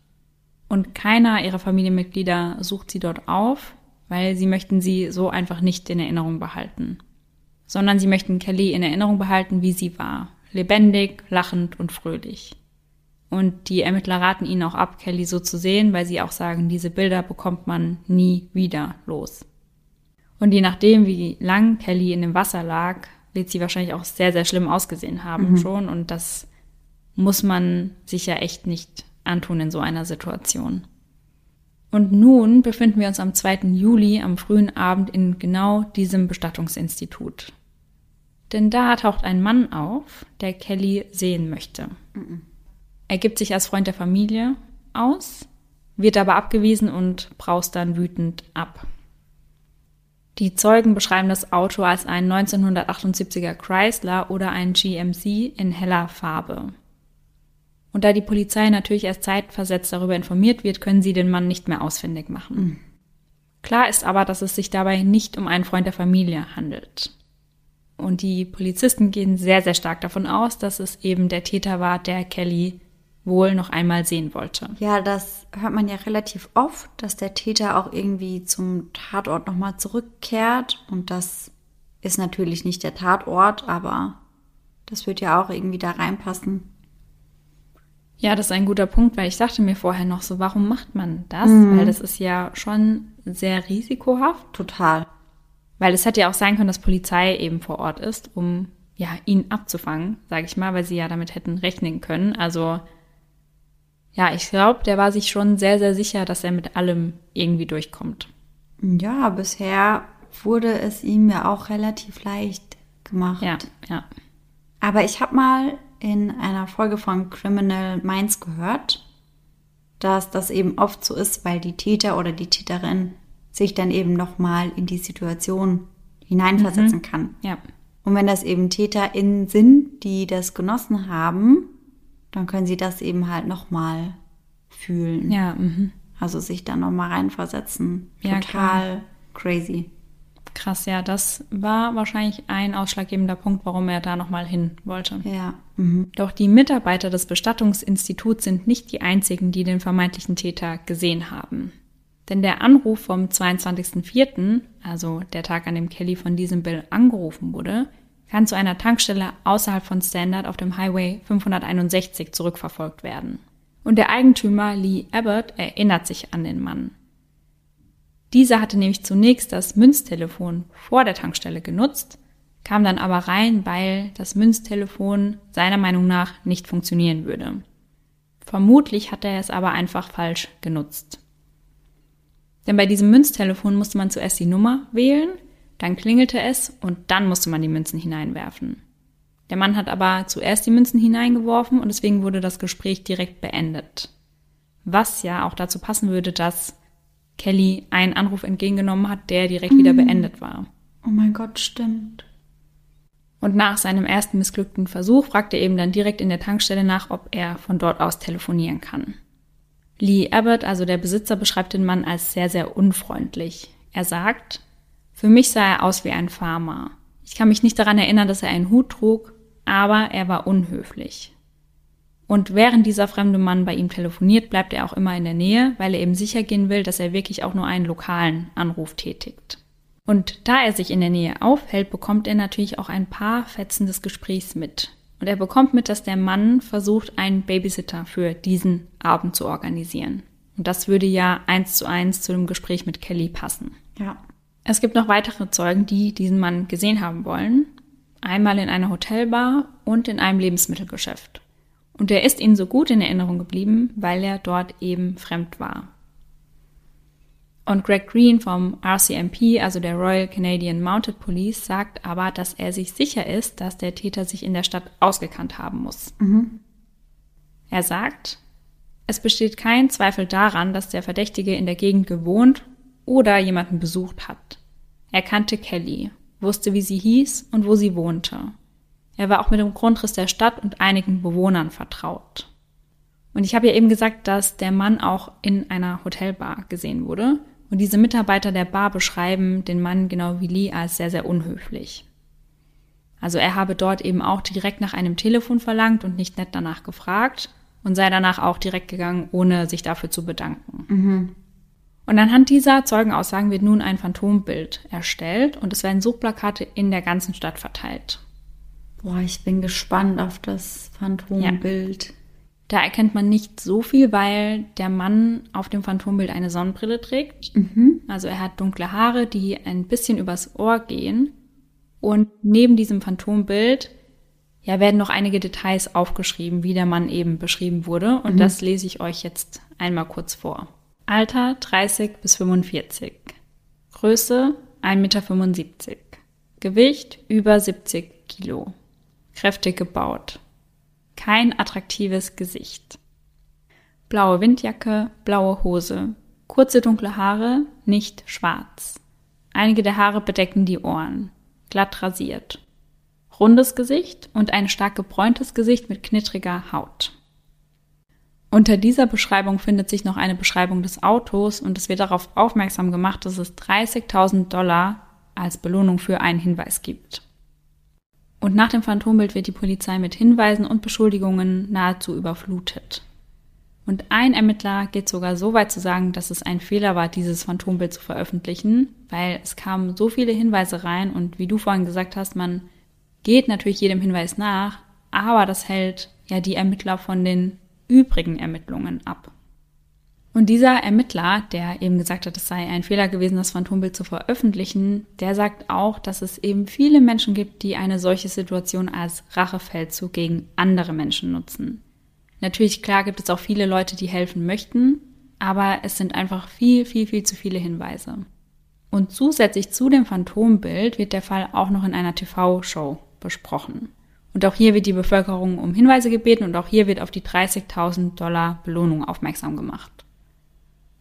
Und keiner ihrer Familienmitglieder sucht sie dort auf, weil sie möchten sie so einfach nicht in Erinnerung behalten. Sondern sie möchten Kelly in Erinnerung behalten, wie sie war. Lebendig, lachend und fröhlich. Und die Ermittler raten ihnen auch ab, Kelly so zu sehen, weil sie auch sagen, diese Bilder bekommt man nie wieder los. Und je nachdem, wie lang Kelly in dem Wasser lag, wird sie wahrscheinlich auch sehr, sehr schlimm ausgesehen haben mhm. schon. Und das muss man sich ja echt nicht antun in so einer Situation. Und nun befinden wir uns am 2. Juli am frühen Abend in genau diesem Bestattungsinstitut. Denn da taucht ein Mann auf, der Kelly sehen möchte. Mhm. Er gibt sich als Freund der Familie aus, wird aber abgewiesen und braust dann wütend ab. Die Zeugen beschreiben das Auto als ein 1978er Chrysler oder ein GMC in heller Farbe. Und da die Polizei natürlich erst zeitversetzt darüber informiert wird, können sie den Mann nicht mehr ausfindig machen. Mhm. Klar ist aber, dass es sich dabei nicht um einen Freund der Familie handelt. Und die Polizisten gehen sehr, sehr stark davon aus, dass es eben der Täter war, der Kelly wohl noch einmal sehen wollte. Ja, das hört man ja relativ oft, dass der Täter auch irgendwie zum Tatort nochmal zurückkehrt. Und das ist natürlich nicht der Tatort, aber das wird ja auch irgendwie da reinpassen. Ja, das ist ein guter Punkt, weil ich dachte mir vorher noch so, warum macht man das? Mhm. Weil das ist ja schon sehr risikohaft. Total. Weil es hätte ja auch sein können, dass Polizei eben vor Ort ist, um ja ihn abzufangen, sage ich mal, weil sie ja damit hätten rechnen können. Also ja, ich glaube, der war sich schon sehr, sehr sicher, dass er mit allem irgendwie durchkommt. Ja, bisher wurde es ihm ja auch relativ leicht gemacht. Ja, ja. Aber ich habe mal in einer Folge von Criminal Minds gehört, dass das eben oft so ist, weil die Täter oder die Täterin sich dann eben nochmal in die Situation hineinversetzen mhm. kann. Ja. Und wenn das eben TäterInnen sind, die das genossen haben, dann können sie das eben halt nochmal fühlen. Ja. Mhm. Also sich da nochmal reinversetzen. Total ja, crazy. Krass, ja, das war wahrscheinlich ein ausschlaggebender Punkt, warum er da nochmal hin wollte. Ja. Mhm. Doch die Mitarbeiter des Bestattungsinstituts sind nicht die einzigen, die den vermeintlichen Täter gesehen haben. Denn der Anruf vom 22.04., also der Tag, an dem Kelly von diesem Bill angerufen wurde, kann zu einer Tankstelle außerhalb von Standard auf dem Highway 561 zurückverfolgt werden. Und der Eigentümer Lee Abbott erinnert sich an den Mann. Dieser hatte nämlich zunächst das Münztelefon vor der Tankstelle genutzt, kam dann aber rein, weil das Münztelefon seiner Meinung nach nicht funktionieren würde. Vermutlich hat er es aber einfach falsch genutzt. Denn bei diesem Münztelefon musste man zuerst die Nummer wählen, dann klingelte es und dann musste man die Münzen hineinwerfen. Der Mann hat aber zuerst die Münzen hineingeworfen und deswegen wurde das Gespräch direkt beendet. Was ja auch dazu passen würde, dass Kelly einen Anruf entgegengenommen hat, der direkt mhm. wieder beendet war. Oh mein Gott, stimmt. Und nach seinem ersten missglückten Versuch fragt er eben dann direkt in der Tankstelle nach, ob er von dort aus telefonieren kann. Lee Abbott, also der Besitzer, beschreibt den Mann als sehr, sehr unfreundlich. Er sagt, für mich sah er aus wie ein Farmer. Ich kann mich nicht daran erinnern, dass er einen Hut trug, aber er war unhöflich. Und während dieser fremde Mann bei ihm telefoniert, bleibt er auch immer in der Nähe, weil er eben sicher gehen will, dass er wirklich auch nur einen lokalen Anruf tätigt. Und da er sich in der Nähe aufhält, bekommt er natürlich auch ein paar Fetzen des Gesprächs mit. Und er bekommt mit, dass der Mann versucht, einen Babysitter für diesen Abend zu organisieren. Und das würde ja eins zu eins zu dem Gespräch mit Kelly passen. Ja. Es gibt noch weitere Zeugen, die diesen Mann gesehen haben wollen. Einmal in einer Hotelbar und in einem Lebensmittelgeschäft. Und er ist ihnen so gut in Erinnerung geblieben, weil er dort eben fremd war. Und Greg Green vom RCMP, also der Royal Canadian Mounted Police, sagt aber, dass er sich sicher ist, dass der Täter sich in der Stadt ausgekannt haben muss. Mhm. Er sagt, es besteht kein Zweifel daran, dass der Verdächtige in der Gegend gewohnt oder jemanden besucht hat. Er kannte Kelly, wusste, wie sie hieß und wo sie wohnte. Er war auch mit dem Grundriss der Stadt und einigen Bewohnern vertraut. Und ich habe ja eben gesagt, dass der Mann auch in einer Hotelbar gesehen wurde. Und diese Mitarbeiter der Bar beschreiben den Mann genau wie Lee als sehr, sehr unhöflich. Also er habe dort eben auch direkt nach einem Telefon verlangt und nicht nett danach gefragt und sei danach auch direkt gegangen, ohne sich dafür zu bedanken. Mhm. Und anhand dieser Zeugenaussagen wird nun ein Phantombild erstellt und es werden Suchplakate in der ganzen Stadt verteilt. Boah, ich bin gespannt auf das Phantombild. Ja. Da erkennt man nicht so viel, weil der Mann auf dem Phantombild eine Sonnenbrille trägt. Mhm. Also er hat dunkle Haare, die ein bisschen übers Ohr gehen. Und neben diesem Phantombild ja, werden noch einige Details aufgeschrieben, wie der Mann eben beschrieben wurde. Und mhm. das lese ich euch jetzt einmal kurz vor. Alter 30 bis 45. Größe 1,75 Meter. Gewicht über 70 Kilo. Kräftig gebaut. Kein attraktives Gesicht. Blaue Windjacke, blaue Hose. Kurze dunkle Haare, nicht schwarz. Einige der Haare bedecken die Ohren. Glatt rasiert rundes Gesicht und ein stark gebräuntes Gesicht mit knittriger Haut. Unter dieser Beschreibung findet sich noch eine Beschreibung des Autos und es wird darauf aufmerksam gemacht, dass es 30.000 Dollar als Belohnung für einen Hinweis gibt. Und nach dem Phantombild wird die Polizei mit Hinweisen und Beschuldigungen nahezu überflutet. Und ein Ermittler geht sogar so weit zu sagen, dass es ein Fehler war, dieses Phantombild zu veröffentlichen, weil es kamen so viele Hinweise rein und wie du vorhin gesagt hast, man geht natürlich jedem Hinweis nach, aber das hält ja die Ermittler von den übrigen Ermittlungen ab. Und dieser Ermittler, der eben gesagt hat, es sei ein Fehler gewesen, das Phantombild zu veröffentlichen, der sagt auch, dass es eben viele Menschen gibt, die eine solche Situation als Rachefeldzug gegen andere Menschen nutzen. Natürlich, klar, gibt es auch viele Leute, die helfen möchten, aber es sind einfach viel, viel, viel zu viele Hinweise. Und zusätzlich zu dem Phantombild wird der Fall auch noch in einer TV-Show besprochen. Und auch hier wird die Bevölkerung um Hinweise gebeten und auch hier wird auf die 30.000 Dollar Belohnung aufmerksam gemacht.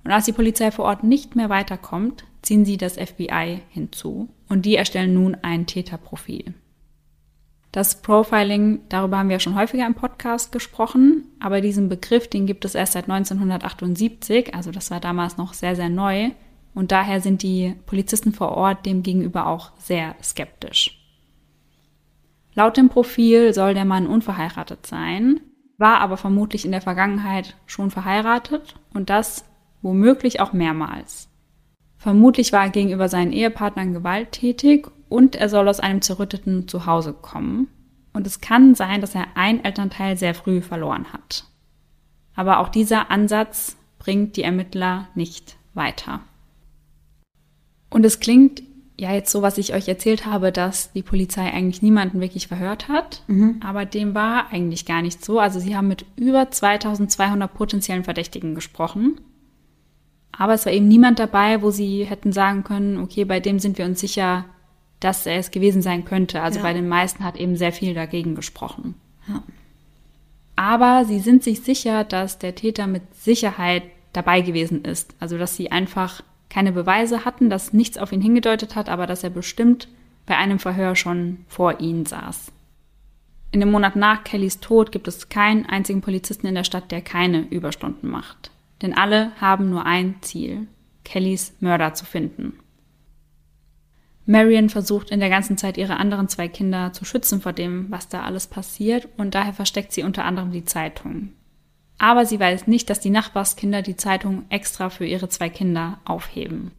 Und als die Polizei vor Ort nicht mehr weiterkommt, ziehen sie das FBI hinzu und die erstellen nun ein Täterprofil. Das Profiling, darüber haben wir schon häufiger im Podcast gesprochen, aber diesen Begriff, den gibt es erst seit 1978, also das war damals noch sehr, sehr neu und daher sind die Polizisten vor Ort dem gegenüber auch sehr skeptisch. Laut dem Profil soll der Mann unverheiratet sein, war aber vermutlich in der Vergangenheit schon verheiratet und das womöglich auch mehrmals. Vermutlich war er gegenüber seinen Ehepartnern gewalttätig und er soll aus einem zerrütteten Zuhause kommen. Und es kann sein, dass er ein Elternteil sehr früh verloren hat. Aber auch dieser Ansatz bringt die Ermittler nicht weiter. Und es klingt ja jetzt so, was ich euch erzählt habe, dass die Polizei eigentlich niemanden wirklich verhört hat. Mhm. Aber dem war eigentlich gar nicht so. Also sie haben mit über 2200 potenziellen Verdächtigen gesprochen. Aber es war eben niemand dabei, wo sie hätten sagen können, okay, bei dem sind wir uns sicher, dass er es gewesen sein könnte. Also ja. bei den meisten hat eben sehr viel dagegen gesprochen. Ja. Aber sie sind sich sicher, dass der Täter mit Sicherheit dabei gewesen ist. Also dass sie einfach keine Beweise hatten, dass nichts auf ihn hingedeutet hat, aber dass er bestimmt bei einem Verhör schon vor ihnen saß. In dem Monat nach Kellys Tod gibt es keinen einzigen Polizisten in der Stadt, der keine Überstunden macht. Denn alle haben nur ein Ziel, Kellys Mörder zu finden. Marion versucht in der ganzen Zeit ihre anderen zwei Kinder zu schützen vor dem, was da alles passiert, und daher versteckt sie unter anderem die Zeitung. Aber sie weiß nicht, dass die Nachbarskinder die Zeitung extra für ihre zwei Kinder aufheben.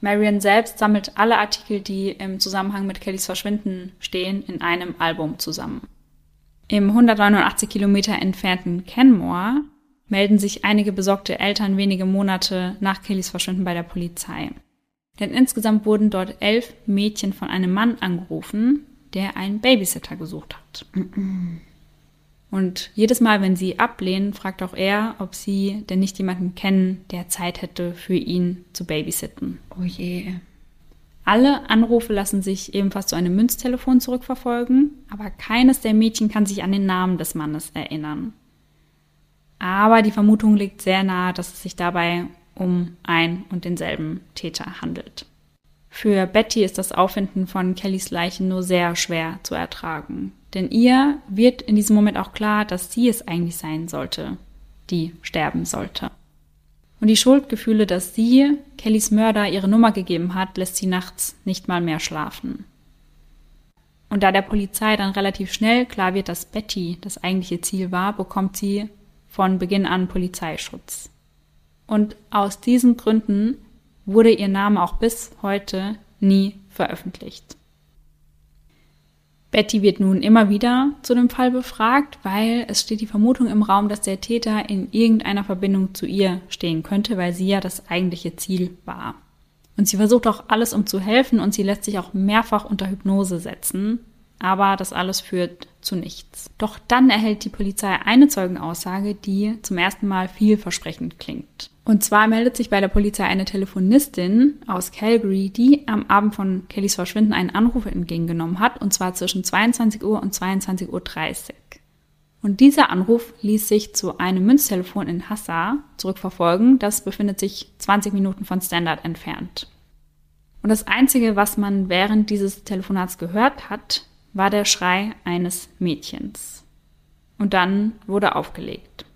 Marion selbst sammelt alle Artikel, die im Zusammenhang mit Kellys Verschwinden stehen, in einem Album zusammen. Im 189 Kilometer entfernten Kenmore melden sich einige besorgte Eltern wenige Monate nach Kellys Verschwinden bei der Polizei. Denn insgesamt wurden dort elf Mädchen von einem Mann angerufen, der einen Babysitter gesucht hat. Und jedes Mal, wenn sie ablehnen, fragt auch er, ob sie denn nicht jemanden kennen, der Zeit hätte, für ihn zu babysitten. Oh je. Alle Anrufe lassen sich ebenfalls zu einem Münztelefon zurückverfolgen, aber keines der Mädchen kann sich an den Namen des Mannes erinnern. Aber die Vermutung liegt sehr nahe, dass es sich dabei um ein und denselben Täter handelt. Für Betty ist das Auffinden von Kellys Leichen nur sehr schwer zu ertragen. Denn ihr wird in diesem Moment auch klar, dass sie es eigentlich sein sollte, die sterben sollte. Und die Schuldgefühle, dass sie Kellys Mörder ihre Nummer gegeben hat, lässt sie nachts nicht mal mehr schlafen. Und da der Polizei dann relativ schnell klar wird, dass Betty das eigentliche Ziel war, bekommt sie von Beginn an Polizeischutz. Und aus diesen Gründen wurde ihr Name auch bis heute nie veröffentlicht. Betty wird nun immer wieder zu dem Fall befragt, weil es steht die Vermutung im Raum, dass der Täter in irgendeiner Verbindung zu ihr stehen könnte, weil sie ja das eigentliche Ziel war. Und sie versucht auch alles, um zu helfen und sie lässt sich auch mehrfach unter Hypnose setzen, aber das alles führt zu nichts. Doch dann erhält die Polizei eine Zeugenaussage, die zum ersten Mal vielversprechend klingt. Und zwar meldet sich bei der Polizei eine Telefonistin aus Calgary, die am Abend von Kellys Verschwinden einen Anruf entgegengenommen hat, und zwar zwischen 22 Uhr und 22.30 Uhr. Und dieser Anruf ließ sich zu einem Münztelefon in Hassa zurückverfolgen. Das befindet sich 20 Minuten von Standard entfernt. Und das Einzige, was man während dieses Telefonats gehört hat, war der Schrei eines Mädchens. Und dann wurde aufgelegt.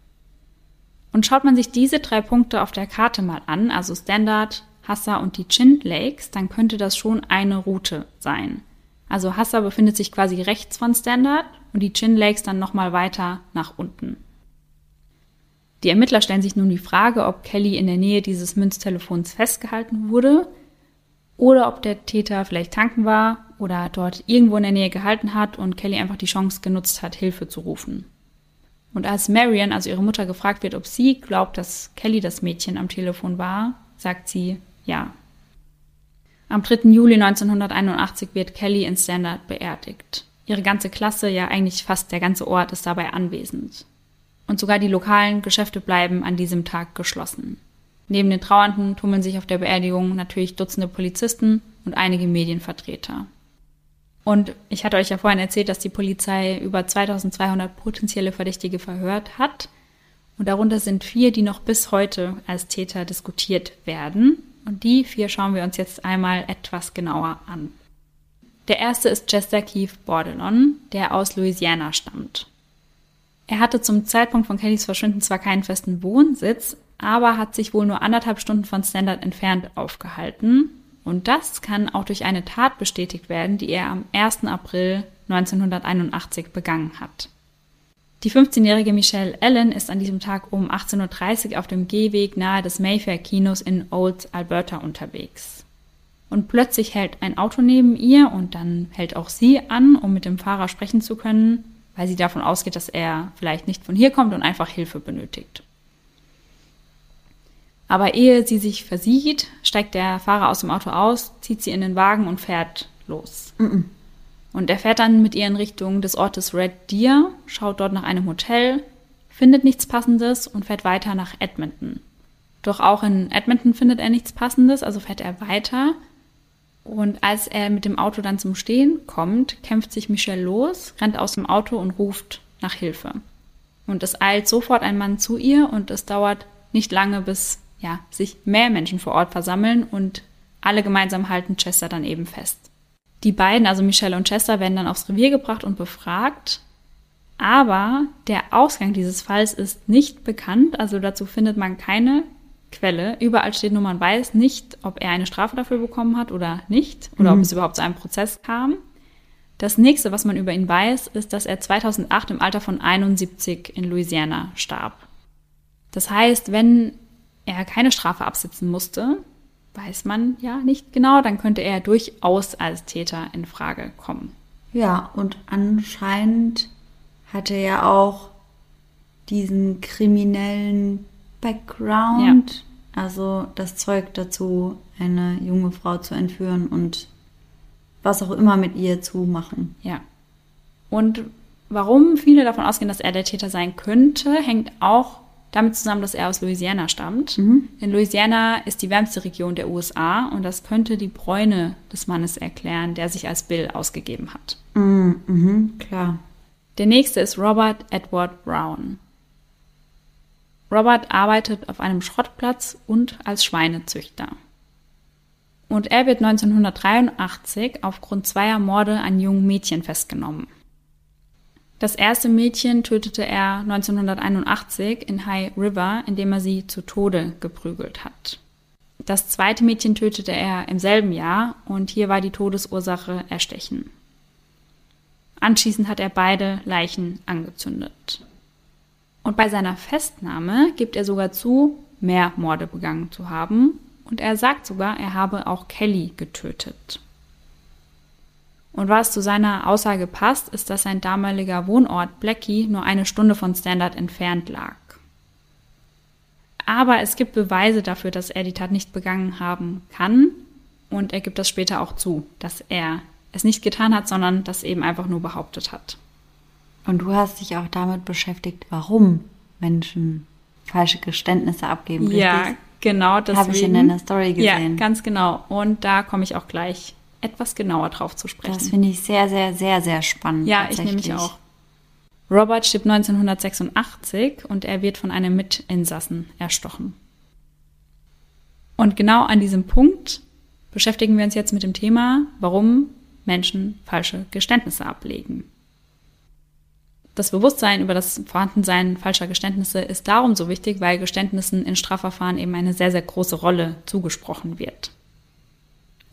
Und schaut man sich diese drei Punkte auf der Karte mal an, also Standard, Hassa und die Chin Lakes, dann könnte das schon eine Route sein. Also Hassa befindet sich quasi rechts von Standard und die Chin Lakes dann nochmal weiter nach unten. Die Ermittler stellen sich nun die Frage, ob Kelly in der Nähe dieses Münztelefons festgehalten wurde oder ob der Täter vielleicht tanken war oder dort irgendwo in der Nähe gehalten hat und Kelly einfach die Chance genutzt hat, Hilfe zu rufen. Und als Marion, also ihre Mutter, gefragt wird, ob sie glaubt, dass Kelly das Mädchen am Telefon war, sagt sie ja. Am 3. Juli 1981 wird Kelly in Standard beerdigt. Ihre ganze Klasse, ja eigentlich fast der ganze Ort, ist dabei anwesend. Und sogar die lokalen Geschäfte bleiben an diesem Tag geschlossen. Neben den Trauernden tummeln sich auf der Beerdigung natürlich Dutzende Polizisten und einige Medienvertreter. Und ich hatte euch ja vorhin erzählt, dass die Polizei über 2200 potenzielle Verdächtige verhört hat. Und darunter sind vier, die noch bis heute als Täter diskutiert werden. Und die vier schauen wir uns jetzt einmal etwas genauer an. Der erste ist Chester Keith Bordelon, der aus Louisiana stammt. Er hatte zum Zeitpunkt von Kellys Verschwinden zwar keinen festen Wohnsitz, aber hat sich wohl nur anderthalb Stunden von Standard entfernt aufgehalten und das kann auch durch eine Tat bestätigt werden, die er am 1. April 1981 begangen hat. Die 15-jährige Michelle Allen ist an diesem Tag um 18.30 Uhr auf dem Gehweg nahe des Mayfair Kinos in Old Alberta unterwegs. Und plötzlich hält ein Auto neben ihr und dann hält auch sie an, um mit dem Fahrer sprechen zu können, weil sie davon ausgeht, dass er vielleicht nicht von hier kommt und einfach Hilfe benötigt. Aber ehe sie sich versieht, steigt der Fahrer aus dem Auto aus, zieht sie in den Wagen und fährt los. Mm -mm. Und er fährt dann mit ihr in Richtung des Ortes Red Deer, schaut dort nach einem Hotel, findet nichts Passendes und fährt weiter nach Edmonton. Doch auch in Edmonton findet er nichts Passendes, also fährt er weiter. Und als er mit dem Auto dann zum Stehen kommt, kämpft sich Michelle los, rennt aus dem Auto und ruft nach Hilfe. Und es eilt sofort ein Mann zu ihr und es dauert nicht lange, bis ja, sich mehr Menschen vor Ort versammeln und alle gemeinsam halten Chester dann eben fest. Die beiden, also Michelle und Chester, werden dann aufs Revier gebracht und befragt. Aber der Ausgang dieses Falls ist nicht bekannt, also dazu findet man keine Quelle. Überall steht nur, man weiß nicht, ob er eine Strafe dafür bekommen hat oder nicht, oder mhm. ob es überhaupt zu einem Prozess kam. Das nächste, was man über ihn weiß, ist, dass er 2008 im Alter von 71 in Louisiana starb. Das heißt, wenn er keine Strafe absitzen musste, weiß man ja nicht genau, dann könnte er durchaus als Täter in Frage kommen. Ja, und anscheinend hatte er auch diesen kriminellen Background, ja. also das Zeug dazu, eine junge Frau zu entführen und was auch immer mit ihr zu machen. Ja. Und warum viele davon ausgehen, dass er der Täter sein könnte, hängt auch damit zusammen, dass er aus Louisiana stammt. Mhm. In Louisiana ist die wärmste Region der USA und das könnte die Bräune des Mannes erklären, der sich als Bill ausgegeben hat. Mhm, mhm, klar. Der nächste ist Robert Edward Brown. Robert arbeitet auf einem Schrottplatz und als Schweinezüchter. Und er wird 1983 aufgrund zweier Morde an jungen Mädchen festgenommen. Das erste Mädchen tötete er 1981 in High River, indem er sie zu Tode geprügelt hat. Das zweite Mädchen tötete er im selben Jahr und hier war die Todesursache Erstechen. Anschließend hat er beide Leichen angezündet. Und bei seiner Festnahme gibt er sogar zu, mehr Morde begangen zu haben. Und er sagt sogar, er habe auch Kelly getötet. Und was zu seiner Aussage passt, ist, dass sein damaliger Wohnort Blackie nur eine Stunde von Standard entfernt lag. Aber es gibt Beweise dafür, dass er die Tat nicht begangen haben kann. Und er gibt das später auch zu, dass er es nicht getan hat, sondern das eben einfach nur behauptet hat. Und du hast dich auch damit beschäftigt, warum Menschen falsche Geständnisse abgeben. Ja, richtig? genau. Das habe ich in deiner Story gesehen. Ja, ganz genau. Und da komme ich auch gleich etwas genauer drauf zu sprechen. Das finde ich sehr, sehr, sehr, sehr spannend. Ja, ich nehme mich auch. Robert stirbt 1986 und er wird von einem Mitinsassen erstochen. Und genau an diesem Punkt beschäftigen wir uns jetzt mit dem Thema, warum Menschen falsche Geständnisse ablegen. Das Bewusstsein über das Vorhandensein falscher Geständnisse ist darum so wichtig, weil Geständnissen in Strafverfahren eben eine sehr, sehr große Rolle zugesprochen wird.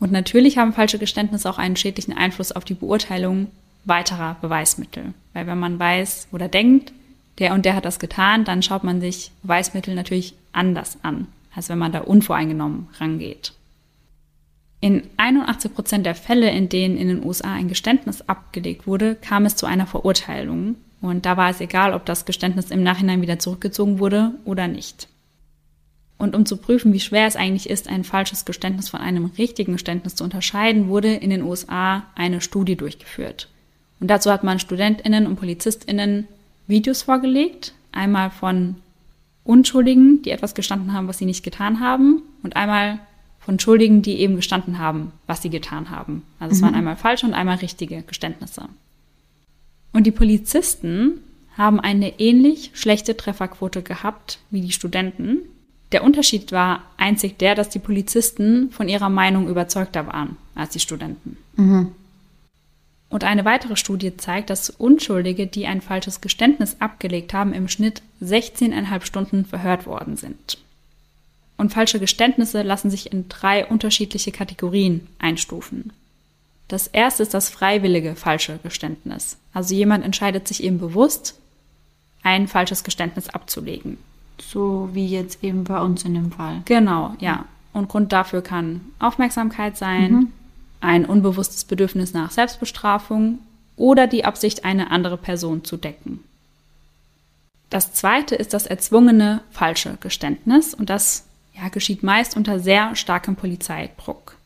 Und natürlich haben falsche Geständnisse auch einen schädlichen Einfluss auf die Beurteilung weiterer Beweismittel. Weil wenn man weiß oder denkt, der und der hat das getan, dann schaut man sich Beweismittel natürlich anders an, als wenn man da unvoreingenommen rangeht. In 81 Prozent der Fälle, in denen in den USA ein Geständnis abgelegt wurde, kam es zu einer Verurteilung. Und da war es egal, ob das Geständnis im Nachhinein wieder zurückgezogen wurde oder nicht. Und um zu prüfen, wie schwer es eigentlich ist, ein falsches Geständnis von einem richtigen Geständnis zu unterscheiden, wurde in den USA eine Studie durchgeführt. Und dazu hat man Studentinnen und Polizistinnen Videos vorgelegt, einmal von Unschuldigen, die etwas gestanden haben, was sie nicht getan haben, und einmal von Schuldigen, die eben gestanden haben, was sie getan haben. Also es mhm. waren einmal falsche und einmal richtige Geständnisse. Und die Polizisten haben eine ähnlich schlechte Trefferquote gehabt wie die Studenten. Der Unterschied war einzig der, dass die Polizisten von ihrer Meinung überzeugter waren als die Studenten. Mhm. Und eine weitere Studie zeigt, dass Unschuldige, die ein falsches Geständnis abgelegt haben, im Schnitt 16,5 Stunden verhört worden sind. Und falsche Geständnisse lassen sich in drei unterschiedliche Kategorien einstufen. Das erste ist das freiwillige falsche Geständnis. Also jemand entscheidet sich eben bewusst, ein falsches Geständnis abzulegen. So wie jetzt eben bei uns in dem Fall. Genau, ja. Und Grund dafür kann Aufmerksamkeit sein, mhm ein unbewusstes Bedürfnis nach Selbstbestrafung oder die Absicht, eine andere Person zu decken. Das zweite ist das erzwungene falsche Geständnis und das ja, geschieht meist unter sehr starkem Polizeidruck.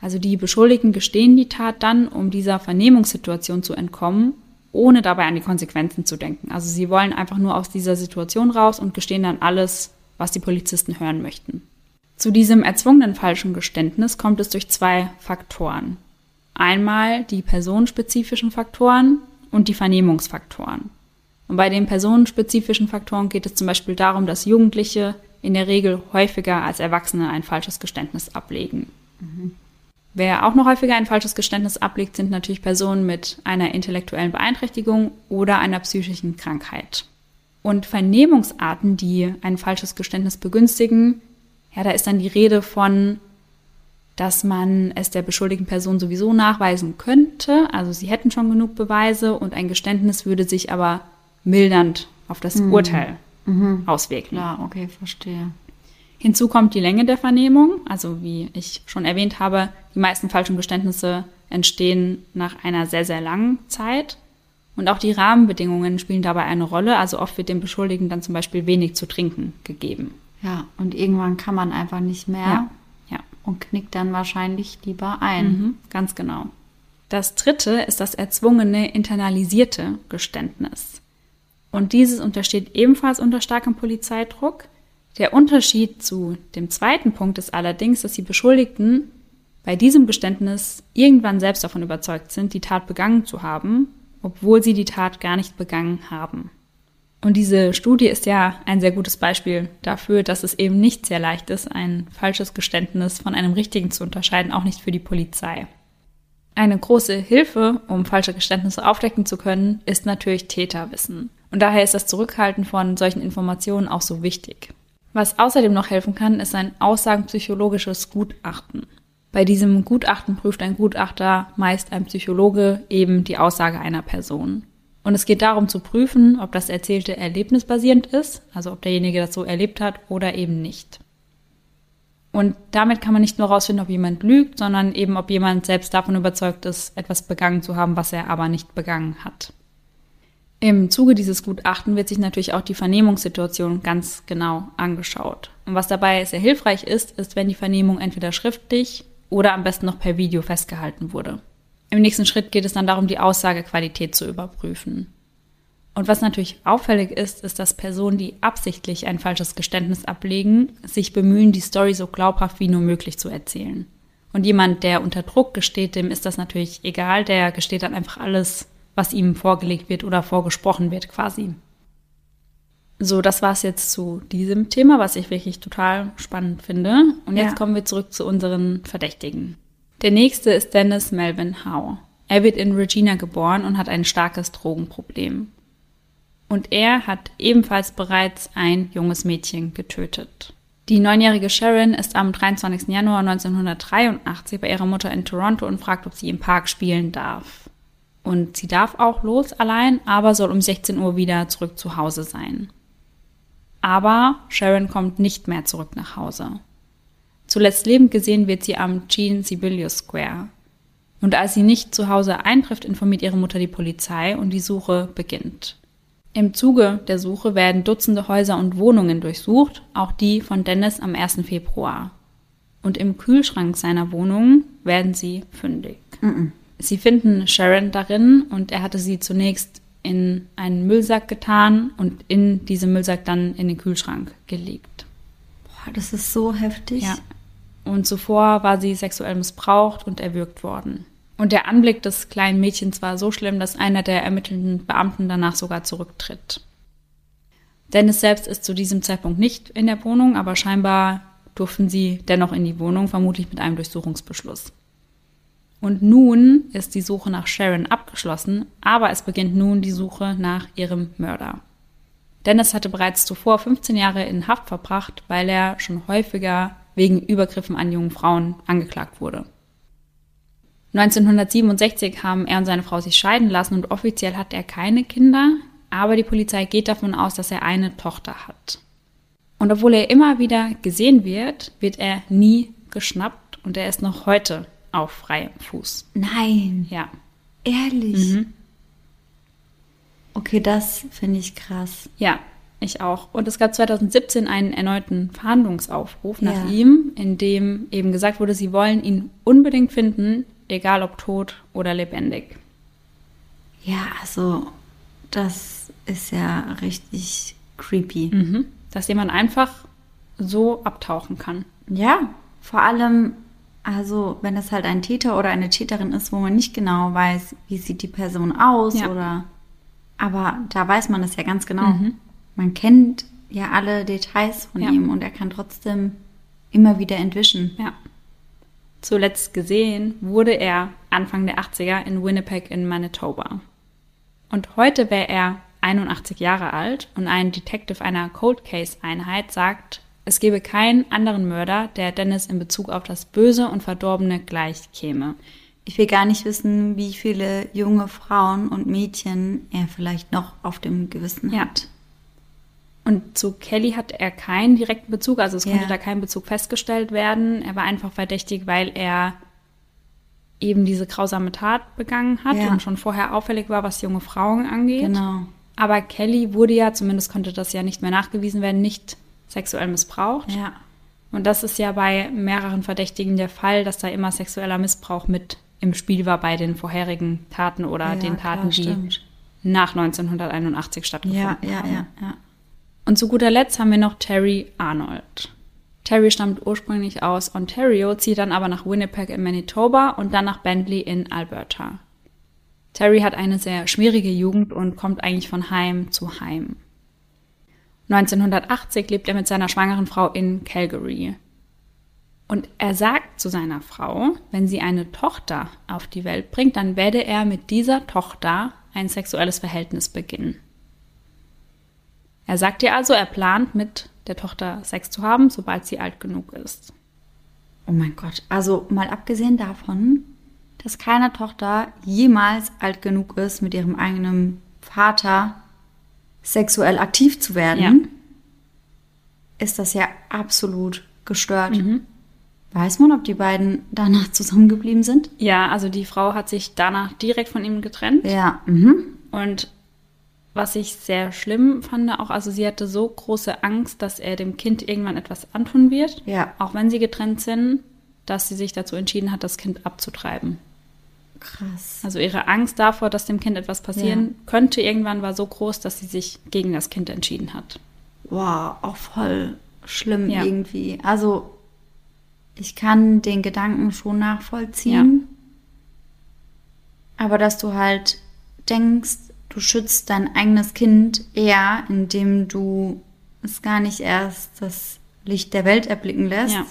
Also die Beschuldigten gestehen die Tat dann, um dieser Vernehmungssituation zu entkommen, ohne dabei an die Konsequenzen zu denken. Also sie wollen einfach nur aus dieser Situation raus und gestehen dann alles, was die Polizisten hören möchten. Zu diesem erzwungenen falschen Geständnis kommt es durch zwei Faktoren. Einmal die personenspezifischen Faktoren und die Vernehmungsfaktoren. Und bei den personenspezifischen Faktoren geht es zum Beispiel darum, dass Jugendliche in der Regel häufiger als Erwachsene ein falsches Geständnis ablegen. Mhm. Wer auch noch häufiger ein falsches Geständnis ablegt, sind natürlich Personen mit einer intellektuellen Beeinträchtigung oder einer psychischen Krankheit. Und Vernehmungsarten, die ein falsches Geständnis begünstigen, ja, da ist dann die Rede von, dass man es der beschuldigten Person sowieso nachweisen könnte. Also sie hätten schon genug Beweise und ein Geständnis würde sich aber mildernd auf das mhm. Urteil mhm. auswirken. Ja, okay, verstehe. Hinzu kommt die Länge der Vernehmung. Also wie ich schon erwähnt habe, die meisten falschen Geständnisse entstehen nach einer sehr, sehr langen Zeit. Und auch die Rahmenbedingungen spielen dabei eine Rolle. Also oft wird dem Beschuldigten dann zum Beispiel wenig zu trinken gegeben. Ja, und irgendwann kann man einfach nicht mehr. Ja. ja. Und knickt dann wahrscheinlich lieber ein. Mhm, ganz genau. Das dritte ist das erzwungene internalisierte Geständnis. Und dieses untersteht ebenfalls unter starkem Polizeidruck. Der Unterschied zu dem zweiten Punkt ist allerdings, dass die Beschuldigten bei diesem Geständnis irgendwann selbst davon überzeugt sind, die Tat begangen zu haben, obwohl sie die Tat gar nicht begangen haben. Und diese Studie ist ja ein sehr gutes Beispiel dafür, dass es eben nicht sehr leicht ist, ein falsches Geständnis von einem richtigen zu unterscheiden, auch nicht für die Polizei. Eine große Hilfe, um falsche Geständnisse aufdecken zu können, ist natürlich Täterwissen. Und daher ist das Zurückhalten von solchen Informationen auch so wichtig. Was außerdem noch helfen kann, ist ein aussagenpsychologisches Gutachten. Bei diesem Gutachten prüft ein Gutachter, meist ein Psychologe, eben die Aussage einer Person. Und es geht darum zu prüfen, ob das Erzählte erlebnisbasierend ist, also ob derjenige das so erlebt hat oder eben nicht. Und damit kann man nicht nur herausfinden, ob jemand lügt, sondern eben, ob jemand selbst davon überzeugt ist, etwas begangen zu haben, was er aber nicht begangen hat. Im Zuge dieses Gutachten wird sich natürlich auch die Vernehmungssituation ganz genau angeschaut. Und was dabei sehr hilfreich ist, ist, wenn die Vernehmung entweder schriftlich oder am besten noch per Video festgehalten wurde. Im nächsten Schritt geht es dann darum, die Aussagequalität zu überprüfen. Und was natürlich auffällig ist, ist, dass Personen, die absichtlich ein falsches Geständnis ablegen, sich bemühen, die Story so glaubhaft wie nur möglich zu erzählen. Und jemand, der unter Druck gesteht, dem ist das natürlich egal, der gesteht dann einfach alles, was ihm vorgelegt wird oder vorgesprochen wird quasi. So, das war's jetzt zu diesem Thema, was ich wirklich total spannend finde. Und jetzt ja. kommen wir zurück zu unseren Verdächtigen. Der nächste ist Dennis Melvin Howe. Er wird in Regina geboren und hat ein starkes Drogenproblem. Und er hat ebenfalls bereits ein junges Mädchen getötet. Die neunjährige Sharon ist am 23. Januar 1983 bei ihrer Mutter in Toronto und fragt, ob sie im Park spielen darf. Und sie darf auch los allein, aber soll um 16 Uhr wieder zurück zu Hause sein. Aber Sharon kommt nicht mehr zurück nach Hause. Zuletzt lebend gesehen wird sie am Jean Sibelius Square. Und als sie nicht zu Hause eintrifft, informiert ihre Mutter die Polizei und die Suche beginnt. Im Zuge der Suche werden Dutzende Häuser und Wohnungen durchsucht, auch die von Dennis am 1. Februar. Und im Kühlschrank seiner Wohnung werden sie fündig. Mm -mm. Sie finden Sharon darin und er hatte sie zunächst in einen Müllsack getan und in diesem Müllsack dann in den Kühlschrank gelegt. Boah, das ist so heftig. Ja. Und zuvor war sie sexuell missbraucht und erwürgt worden. Und der Anblick des kleinen Mädchens war so schlimm, dass einer der ermittelnden Beamten danach sogar zurücktritt. Dennis selbst ist zu diesem Zeitpunkt nicht in der Wohnung, aber scheinbar durften sie dennoch in die Wohnung, vermutlich mit einem Durchsuchungsbeschluss. Und nun ist die Suche nach Sharon abgeschlossen, aber es beginnt nun die Suche nach ihrem Mörder. Dennis hatte bereits zuvor 15 Jahre in Haft verbracht, weil er schon häufiger wegen Übergriffen an jungen Frauen angeklagt wurde. 1967 haben er und seine Frau sich scheiden lassen und offiziell hat er keine Kinder, aber die Polizei geht davon aus, dass er eine Tochter hat. Und obwohl er immer wieder gesehen wird, wird er nie geschnappt und er ist noch heute auf freiem Fuß. Nein. Ja. Ehrlich. Mhm. Okay, das finde ich krass. Ja, ich auch. Und es gab 2017 einen erneuten Verhandlungsaufruf nach ja. ihm, in dem eben gesagt wurde, sie wollen ihn unbedingt finden, egal ob tot oder lebendig. Ja, also das ist ja richtig creepy. Mhm. Dass jemand einfach so abtauchen kann. Ja, vor allem also, wenn es halt ein Täter oder eine Täterin ist, wo man nicht genau weiß, wie sieht die Person aus ja. oder. Aber da weiß man es ja ganz genau. Mhm. Man kennt ja alle Details von ja. ihm und er kann trotzdem immer wieder entwischen. Ja. Zuletzt gesehen wurde er Anfang der 80er in Winnipeg in Manitoba. Und heute wäre er 81 Jahre alt und ein Detective einer Cold Case Einheit sagt, es gebe keinen anderen Mörder, der Dennis in Bezug auf das Böse und Verdorbene gleich käme. Ich will gar nicht wissen, wie viele junge Frauen und Mädchen er vielleicht noch auf dem Gewissen ja. hat. Und zu Kelly hat er keinen direkten Bezug, also es konnte ja. da kein Bezug festgestellt werden. Er war einfach verdächtig, weil er eben diese grausame Tat begangen hat ja. und schon vorher auffällig war, was junge Frauen angeht. Genau. Aber Kelly wurde ja, zumindest konnte das ja nicht mehr nachgewiesen werden, nicht sexuell missbraucht. Ja. Und das ist ja bei mehreren Verdächtigen der Fall, dass da immer sexueller Missbrauch mit im Spiel war bei den vorherigen Taten oder ja, den Taten, klar, die nach 1981 stattgefunden ja, ja, haben. Ja, ja, Und zu guter Letzt haben wir noch Terry Arnold. Terry stammt ursprünglich aus Ontario, zieht dann aber nach Winnipeg in Manitoba und dann nach Bentley in Alberta. Terry hat eine sehr schwierige Jugend und kommt eigentlich von Heim zu Heim. 1980 lebt er mit seiner schwangeren Frau in Calgary. Und er sagt zu seiner Frau, wenn sie eine Tochter auf die Welt bringt, dann werde er mit dieser Tochter ein sexuelles Verhältnis beginnen. Er sagt ihr also, er plant mit der Tochter Sex zu haben, sobald sie alt genug ist. Oh mein Gott. Also mal abgesehen davon, dass keine Tochter jemals alt genug ist, mit ihrem eigenen Vater sexuell aktiv zu werden, Ja. ist das ja absolut gestört. Weiß man, ob die beiden danach zusammengeblieben sind? Ja, also die Frau hat sich danach direkt von ihm getrennt. Ja. Mhm. Und was ich sehr schlimm fand, auch, also sie hatte so große Angst, dass er dem Kind irgendwann etwas antun wird, Ja. auch wenn sie getrennt sind, dass sie sich dazu entschieden hat, das Kind abzutreiben. Krass. Also ihre Angst davor, dass dem Kind etwas passieren könnte, irgendwann war so groß, dass sie sich gegen das Kind entschieden hat. Wow, auch voll schlimm Ja. irgendwie. Also ich kann den Gedanken schon nachvollziehen. Aber dass du halt denkst, du schützt dein eigenes Kind eher, indem du es gar nicht erst das Licht der Welt erblicken lässt. Ja.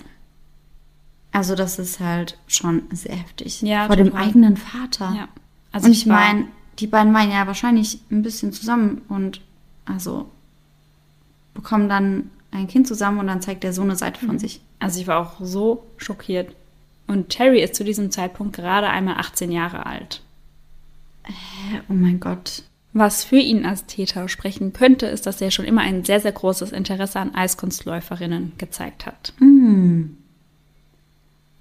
Also das ist halt schon sehr heftig. Ja, Vor dem total. eigenen Vater. Ja. Also und ich meine, die beiden waren ja wahrscheinlich ein bisschen zusammen und also bekommen dann ein Kind zusammen und dann zeigt der so eine Seite Mhm. von sich. Also ich war auch so schockiert. Und Terry ist zu diesem Zeitpunkt gerade einmal 18 Jahre alt. Oh mein Gott. Was für ihn als Täter sprechen könnte, ist, dass er schon immer ein sehr, sehr großes Interesse an Eiskunstläuferinnen gezeigt hat.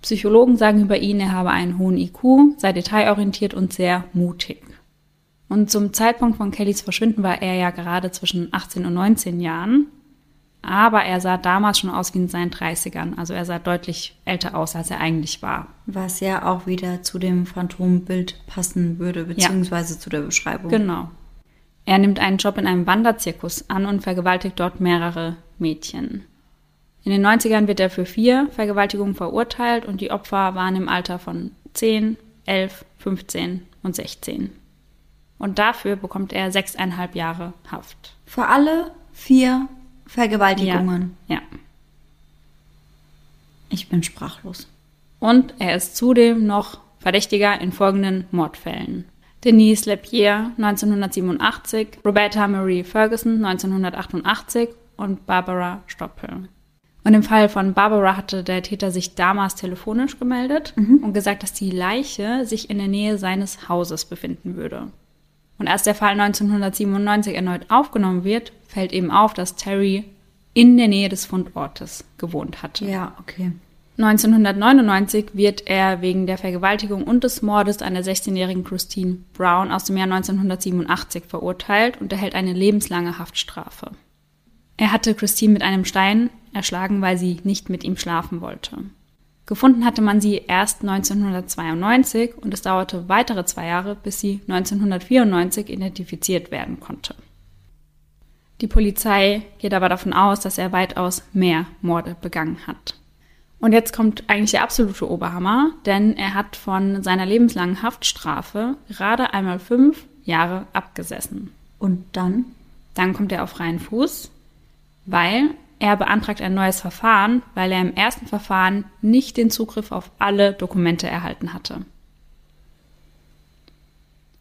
Psychologen sagen über ihn, er habe einen hohen IQ, sei detailorientiert und sehr mutig. Und zum Zeitpunkt von Kellys Verschwinden war er ja gerade zwischen 18 und 19 Jahren. Aber er sah damals schon aus wie in seinen 30ern. Also er sah deutlich älter aus, als er eigentlich war. Was ja auch wieder zu dem Phantombild passen würde, beziehungsweise zu der Beschreibung. Genau. Er nimmt einen Job in einem Wanderzirkus an und vergewaltigt dort mehrere Mädchen. In den 90ern wird er für vier Vergewaltigungen verurteilt und die Opfer waren im Alter von 10, 11, 15 und 16. Und dafür bekommt er sechseinhalb Jahre Haft. Für alle vier Vergewaltigungen. Ja. Ich bin sprachlos. Und er ist zudem noch Verdächtiger in folgenden Mordfällen. Denise Lepierre 1987, Roberta Marie Ferguson 1988 und Barbara Stoppel. Und im Fall von Barbara hatte der Täter sich damals telefonisch gemeldet und gesagt, dass die Leiche sich in der Nähe seines Hauses befinden würde. Und als der Fall 1997 erneut aufgenommen wird, fällt eben auf, dass Terry in der Nähe des Fundortes gewohnt hatte. Ja, okay. 1999 wird er wegen der Vergewaltigung und des Mordes an der 16-jährigen Christine Brown aus dem Jahr 1987 verurteilt und erhält eine lebenslange Haftstrafe. Er hatte Christine mit einem Stein erschlagen, weil sie nicht mit ihm schlafen wollte. Gefunden hatte man sie erst 1992 und es dauerte weitere zwei Jahre, bis sie 1994 identifiziert werden konnte. Die Polizei geht aber davon aus, dass er weitaus mehr Morde begangen hat. Und jetzt kommt eigentlich der absolute Oberhammer, denn er hat von seiner lebenslangen Haftstrafe gerade einmal fünf Jahre abgesessen. Und dann? Dann kommt er auf freien Fuß, weil er beantragt ein neues Verfahren, weil er im ersten Verfahren nicht den Zugriff auf alle Dokumente erhalten hatte.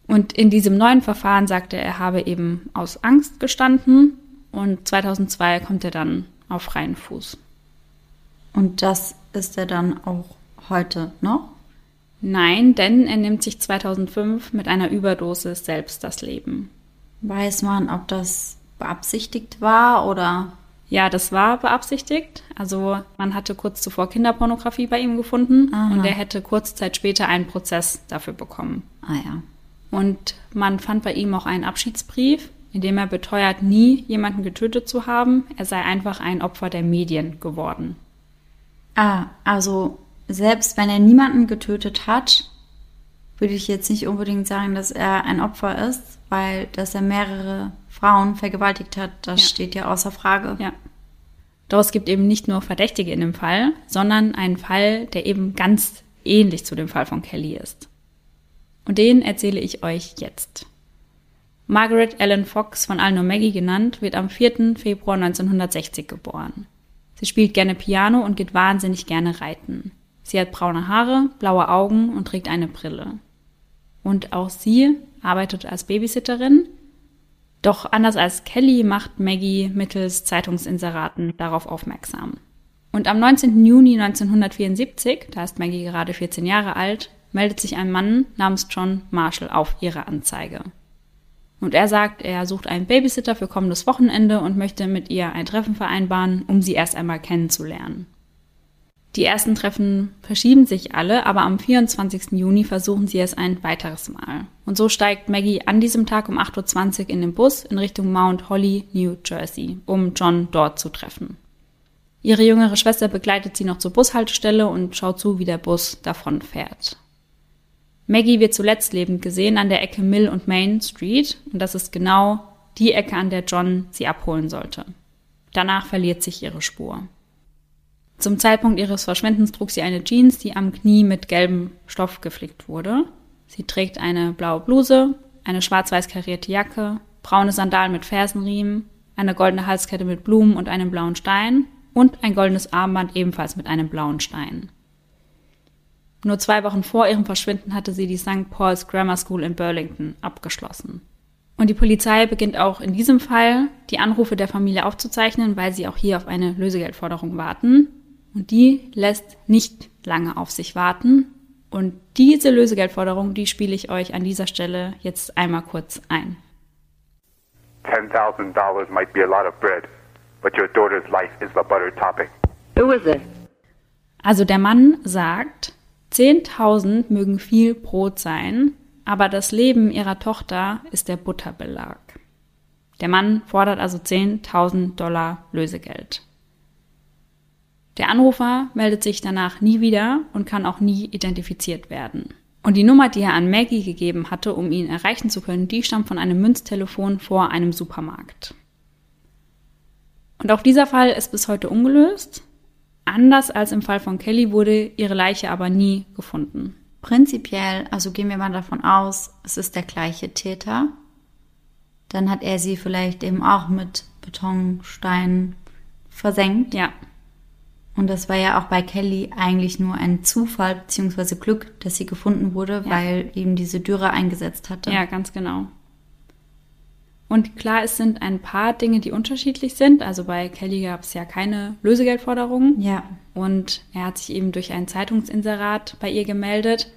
Und in diesem neuen Verfahren sagte er, er habe eben aus Angst gestanden und 2002 kommt er dann auf freien Fuß. Und das ist er dann auch heute noch? Nein, denn er nimmt sich 2005 mit einer Überdosis selbst das Leben. Weiß man, ob das beabsichtigt war oder? Ja, das war beabsichtigt. Also man hatte kurz zuvor Kinderpornografie bei ihm gefunden Aha. und er hätte kurze Zeit später einen Prozess dafür bekommen. Ah ja. Und man fand bei ihm auch einen Abschiedsbrief, in dem er beteuert, nie jemanden getötet zu haben. Er sei einfach ein Opfer der Medien geworden. Ah, also selbst wenn er niemanden getötet hat, würde ich jetzt nicht unbedingt sagen, dass er ein Opfer ist, weil dass er mehrere Frauen vergewaltigt hat, das Ja. steht ja außer Frage. Ja. Doch es gibt eben nicht nur Verdächtige in dem Fall, sondern einen Fall, der eben ganz ähnlich zu dem Fall von Kelly ist. Und den erzähle ich euch jetzt. Margaret Ellen Fox, von nur Maggie genannt, wird am 4. Februar 1960 geboren. Sie spielt gerne Piano und geht wahnsinnig gerne reiten. Sie hat braune Haare, blaue Augen und trägt eine Brille. Und auch sie arbeitet als Babysitterin, doch anders als Kelly macht Maggie mittels Zeitungsinseraten darauf aufmerksam. Und am 19. Juni 1974, da ist Maggie gerade 14 Jahre alt, meldet sich ein Mann namens John Marshall auf ihre Anzeige. Und er sagt, er sucht einen Babysitter für kommendes Wochenende und möchte mit ihr ein Treffen vereinbaren, um sie erst einmal kennenzulernen. Die ersten Treffen verschieben sich alle, aber am 24. Juni versuchen sie es ein weiteres Mal. Und so steigt Maggie an diesem Tag um 8.20 Uhr in den Bus in Richtung Mount Holly, New Jersey, um John dort zu treffen. Ihre jüngere Schwester begleitet sie noch zur Bushaltestelle und schaut zu, wie der Bus davon fährt. Maggie wird zuletzt lebend gesehen an der Ecke Mill und Main Street und das ist genau die Ecke, an der John sie abholen sollte. Danach verliert sich ihre Spur. Zum Zeitpunkt ihres Verschwindens trug sie eine Jeans, die am Knie mit gelbem Stoff geflickt wurde. Sie trägt eine blaue Bluse, eine schwarz-weiß karierte Jacke, braune Sandalen mit Fersenriemen, eine goldene Halskette mit Blumen und einem blauen Stein und ein goldenes Armband ebenfalls mit einem blauen Stein. Nur zwei Wochen vor ihrem Verschwinden hatte sie die St. Paul's Grammar School in Burlington abgeschlossen. Und die Polizei beginnt auch in diesem Fall, die Anrufe der Familie aufzuzeichnen, weil sie auch hier auf eine Lösegeldforderung warten. Und die lässt nicht lange auf sich warten. Und diese Lösegeldforderung, die spiele ich euch an dieser Stelle jetzt einmal kurz ein. $10,000 might be a lot of bread, but your daughter's life is the butter topping. Who is it? Also der Mann sagt, 10.000 mögen viel Brot sein, aber das Leben ihrer Tochter ist der Butterbelag. Der Mann fordert also 10.000 Dollar Lösegeld. Der Anrufer meldet sich danach nie wieder und kann auch nie identifiziert werden. Und die Nummer, die er an Maggie gegeben hatte, um ihn erreichen zu können, die stammt von einem Münztelefon vor einem Supermarkt. Und auch dieser Fall ist bis heute ungelöst. Anders als im Fall von Kelly wurde ihre Leiche aber nie gefunden. Prinzipiell, also gehen wir mal davon aus, es ist der gleiche Täter. Dann hat er sie vielleicht eben auch mit Betonsteinen versenkt. Ja. Und das war ja auch bei Kelly eigentlich nur ein Zufall bzw. Glück, dass sie gefunden wurde, ja. weil eben diese Dürre eingesetzt hatte. Ja, ganz genau. Und klar, es sind ein paar Dinge, die unterschiedlich sind. Also bei Kelly gab es ja keine Lösegeldforderungen. Ja. Und er hat sich eben durch ein Zeitungsinserat bei ihr gemeldet.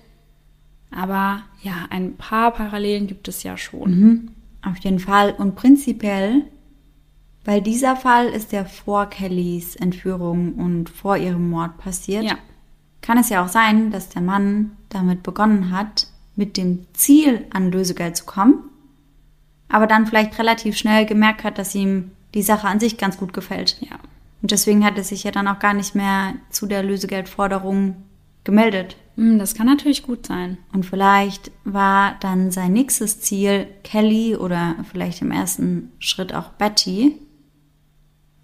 Aber ja, ein paar Parallelen gibt es ja schon. Mhm. Auf jeden Fall. Und prinzipiell, weil dieser Fall ist ja vor Kellys Entführung und vor ihrem Mord passiert, ja. kann es ja auch sein, dass der Mann damit begonnen hat, mit dem Ziel an Lösegeld zu kommen aber dann vielleicht relativ schnell gemerkt hat, dass ihm die Sache an sich ganz gut gefällt. Ja. Und deswegen hat er sich ja dann auch gar nicht mehr zu der Lösegeldforderung gemeldet. Hm, das kann natürlich gut sein. Und vielleicht war dann sein nächstes Ziel Kelly oder vielleicht im ersten Schritt auch Betty.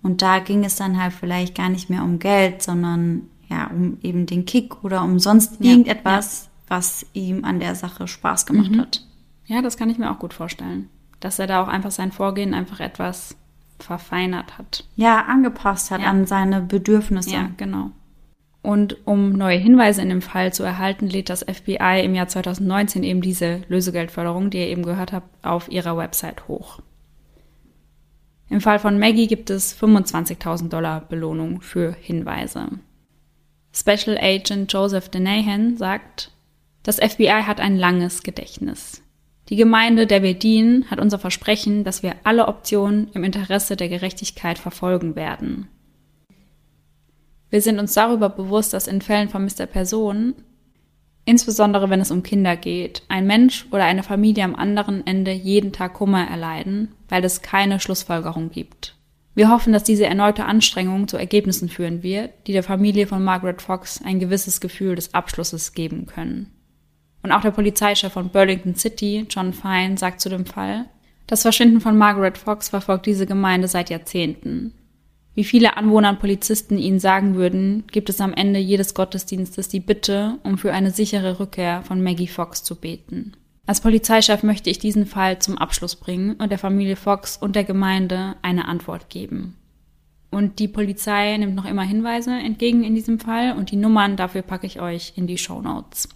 Und da ging es dann halt vielleicht gar nicht mehr um Geld, sondern ja, um eben den Kick oder um sonst ja, irgendetwas, ja. was ihm an der Sache Spaß gemacht mhm. hat. Ja, das kann ich mir auch gut vorstellen dass er da auch einfach sein Vorgehen einfach etwas verfeinert hat. Ja, angepasst hat ja. an seine Bedürfnisse. Ja, genau. Und um neue Hinweise in dem Fall zu erhalten, lädt das FBI im Jahr 2019 eben diese Lösegeldförderung, die ihr eben gehört habt, auf ihrer Website hoch. Im Fall von Maggie gibt es 25.000 Dollar Belohnung für Hinweise. Special Agent Joseph Denahan sagt, das FBI hat ein langes Gedächtnis. Die Gemeinde, der wir dienen, hat unser Versprechen, dass wir alle Optionen im Interesse der Gerechtigkeit verfolgen werden. Wir sind uns darüber bewusst, dass in Fällen vermisster Personen, insbesondere wenn es um Kinder geht, ein Mensch oder eine Familie am anderen Ende jeden Tag Kummer erleiden, weil es keine Schlussfolgerung gibt. Wir hoffen, dass diese erneute Anstrengung zu Ergebnissen führen wird, die der Familie von Margaret Fox ein gewisses Gefühl des Abschlusses geben können. Und auch der Polizeichef von Burlington City, John Fine, sagt zu dem Fall, das Verschwinden von Margaret Fox verfolgt diese Gemeinde seit Jahrzehnten. Wie viele Anwohner und Polizisten ihnen sagen würden, gibt es am Ende jedes Gottesdienstes die Bitte, um für eine sichere Rückkehr von Maggie Fox zu beten. Als Polizeichef möchte ich diesen Fall zum Abschluss bringen und der Familie Fox und der Gemeinde eine Antwort geben. Und die Polizei nimmt noch immer Hinweise entgegen in diesem Fall und die Nummern dafür packe ich euch in die Show Notes.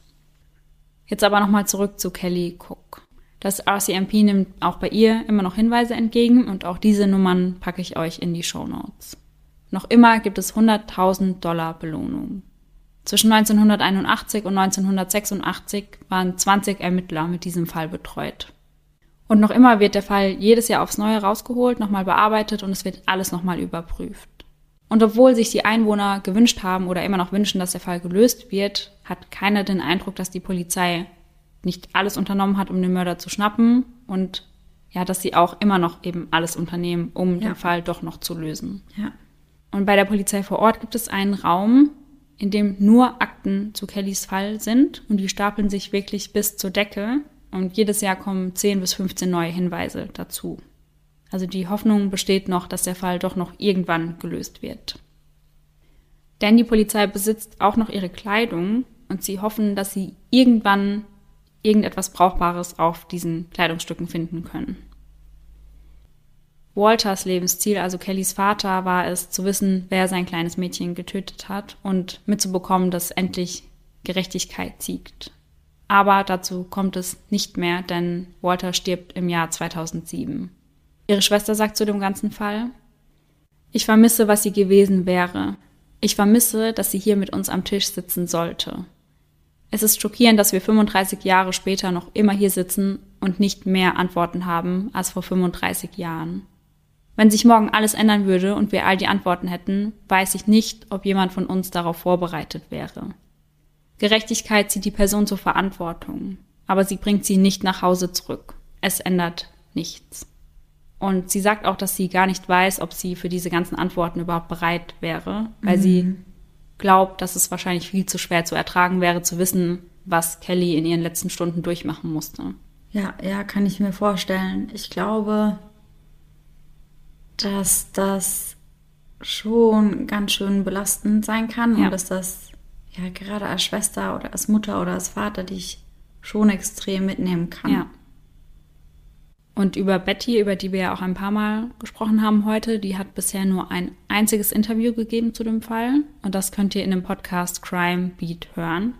Jetzt aber nochmal zurück zu Kelly Cook. Das RCMP nimmt auch bei ihr immer noch Hinweise entgegen und auch diese Nummern packe ich euch in die Show Notes. Noch immer gibt es 100.000 Dollar Belohnung. Zwischen 1981 und 1986 waren 20 Ermittler mit diesem Fall betreut. Und noch immer wird der Fall jedes Jahr aufs Neue rausgeholt, nochmal bearbeitet und es wird alles nochmal überprüft. Und obwohl sich die Einwohner gewünscht haben oder immer noch wünschen, dass der Fall gelöst wird, hat keiner den Eindruck, dass die Polizei nicht alles unternommen hat, um den Mörder zu schnappen und ja, dass sie auch immer noch eben alles unternehmen, um ja. den Fall doch noch zu lösen. Ja. Und bei der Polizei vor Ort gibt es einen Raum, in dem nur Akten zu Kellys Fall sind und die stapeln sich wirklich bis zur Decke und jedes Jahr kommen 10 bis 15 neue Hinweise dazu. Also die Hoffnung besteht noch, dass der Fall doch noch irgendwann gelöst wird. Denn die Polizei besitzt auch noch ihre Kleidung und sie hoffen, dass sie irgendwann irgendetwas Brauchbares auf diesen Kleidungsstücken finden können. Walters Lebensziel, also Kellys Vater, war es zu wissen, wer sein kleines Mädchen getötet hat und mitzubekommen, dass endlich Gerechtigkeit siegt. Aber dazu kommt es nicht mehr, denn Walter stirbt im Jahr 2007. Ihre Schwester sagt zu dem ganzen Fall, ich vermisse, was sie gewesen wäre. Ich vermisse, dass sie hier mit uns am Tisch sitzen sollte. Es ist schockierend, dass wir 35 Jahre später noch immer hier sitzen und nicht mehr Antworten haben als vor 35 Jahren. Wenn sich morgen alles ändern würde und wir all die Antworten hätten, weiß ich nicht, ob jemand von uns darauf vorbereitet wäre. Gerechtigkeit zieht die Person zur Verantwortung, aber sie bringt sie nicht nach Hause zurück. Es ändert nichts. Und sie sagt auch, dass sie gar nicht weiß, ob sie für diese ganzen Antworten überhaupt bereit wäre, weil mhm. sie glaubt, dass es wahrscheinlich viel zu schwer zu ertragen wäre, zu wissen, was Kelly in ihren letzten Stunden durchmachen musste. Ja, ja, kann ich mir vorstellen. Ich glaube, dass das schon ganz schön belastend sein kann ja. und dass das ja gerade als Schwester oder als Mutter oder als Vater dich schon extrem mitnehmen kann. Ja. Und über Betty, über die wir ja auch ein paar Mal gesprochen haben heute, die hat bisher nur ein einziges Interview gegeben zu dem Fall. Und das könnt ihr in dem Podcast Crime Beat hören.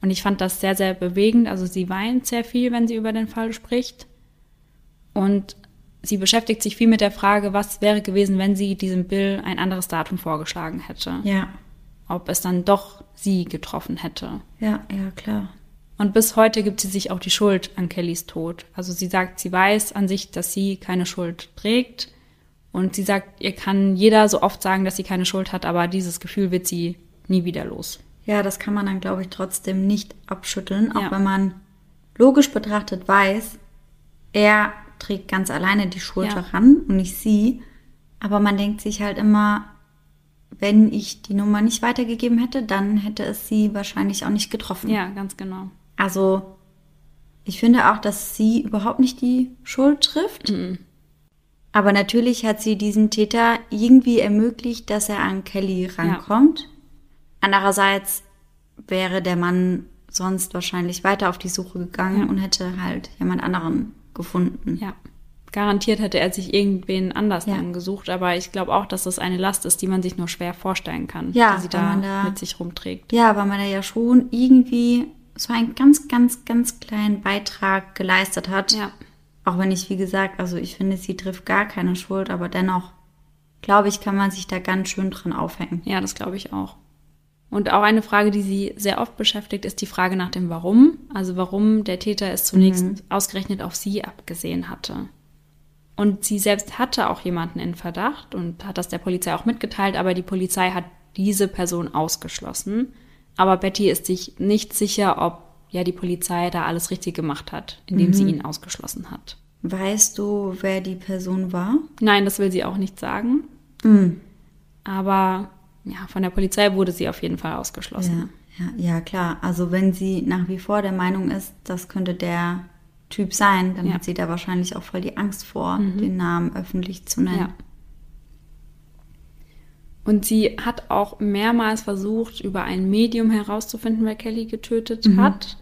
Und ich fand das sehr, sehr bewegend. Also sie weint sehr viel, wenn sie über den Fall spricht. Und sie beschäftigt sich viel mit der Frage, was wäre gewesen, wenn sie diesem Bill ein anderes Datum vorgeschlagen hätte. Ja. Ob es dann doch sie getroffen hätte. Ja, ja, klar. Und bis heute gibt sie sich auch die Schuld an Kellys Tod. Also sie sagt, sie weiß an sich, dass sie keine Schuld trägt. Und sie sagt, ihr kann jeder so oft sagen, dass sie keine Schuld hat, aber dieses Gefühl wird sie nie wieder los. Ja, das kann man dann, glaube ich, trotzdem nicht abschütteln, auch ja. wenn man logisch betrachtet weiß, er trägt ganz alleine die Schuld ja. daran und nicht sie. Aber man denkt sich halt immer, wenn ich die Nummer nicht weitergegeben hätte, dann hätte es sie wahrscheinlich auch nicht getroffen. Ja, ganz genau. Also, ich finde auch, dass sie überhaupt nicht die Schuld trifft. Mhm. Aber natürlich hat sie diesem Täter irgendwie ermöglicht, dass er an Kelly rankommt. Ja. Andererseits wäre der Mann sonst wahrscheinlich weiter auf die Suche gegangen ja. und hätte halt jemand anderen gefunden. Ja. Garantiert hätte er sich irgendwen anders ja. gesucht, aber ich glaube auch, dass das eine Last ist, die man sich nur schwer vorstellen kann, ja, die sie da, da mit sich rumträgt. Ja, weil man da ja schon irgendwie so einen ganz, ganz, ganz kleinen Beitrag geleistet hat. Ja. Auch wenn ich, wie gesagt, also ich finde, sie trifft gar keine Schuld, aber dennoch, glaube ich, kann man sich da ganz schön dran aufhängen. Ja, das glaube ich auch. Und auch eine Frage, die sie sehr oft beschäftigt, ist die Frage nach dem Warum. Also warum der Täter es zunächst mhm. ausgerechnet auf sie abgesehen hatte. Und sie selbst hatte auch jemanden in Verdacht und hat das der Polizei auch mitgeteilt, aber die Polizei hat diese Person ausgeschlossen. Aber Betty ist sich nicht sicher, ob ja die Polizei da alles richtig gemacht hat, indem mhm. sie ihn ausgeschlossen hat. Weißt du, wer die Person war? Nein, das will sie auch nicht sagen. Mhm. Aber ja, von der Polizei wurde sie auf jeden Fall ausgeschlossen. Ja, ja, ja, klar. Also wenn sie nach wie vor der Meinung ist, das könnte der Typ sein, dann ja. hat sie da wahrscheinlich auch voll die Angst vor, mhm. den Namen öffentlich zu nennen. Ja. Und sie hat auch mehrmals versucht, über ein Medium herauszufinden, wer Kelly getötet mhm. hat.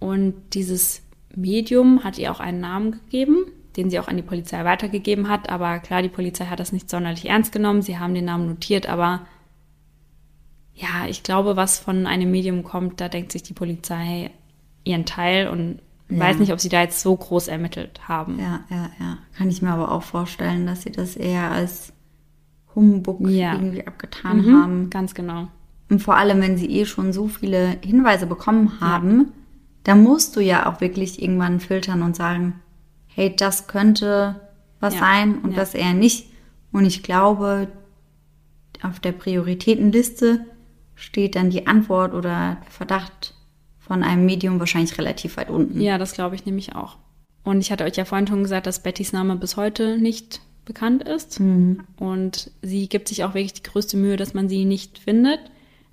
Und dieses Medium hat ihr auch einen Namen gegeben, den sie auch an die Polizei weitergegeben hat. Aber klar, die Polizei hat das nicht sonderlich ernst genommen. Sie haben den Namen notiert, aber ja, ich glaube, was von einem Medium kommt, da denkt sich die Polizei ihren Teil und ja. weiß nicht, ob sie da jetzt so groß ermittelt haben. Ja, ja, ja. Kann ich mir aber auch vorstellen, dass sie das eher als Humbug Ja. irgendwie abgetan Mhm, haben. Ganz genau. Und vor allem, wenn sie eh schon so viele Hinweise bekommen haben, da musst du ja auch wirklich irgendwann filtern und sagen, hey, das könnte was Ja, sein und ja. das eher nicht. Und ich glaube, auf der Prioritätenliste steht dann die Antwort oder der Verdacht von einem Medium wahrscheinlich relativ weit unten. Ja, das glaube ich nämlich auch. Und ich hatte euch ja vorhin schon gesagt, dass Bettys Name bis heute nicht bekannt ist. Und sie gibt sich auch wirklich die größte Mühe, dass man sie nicht findet.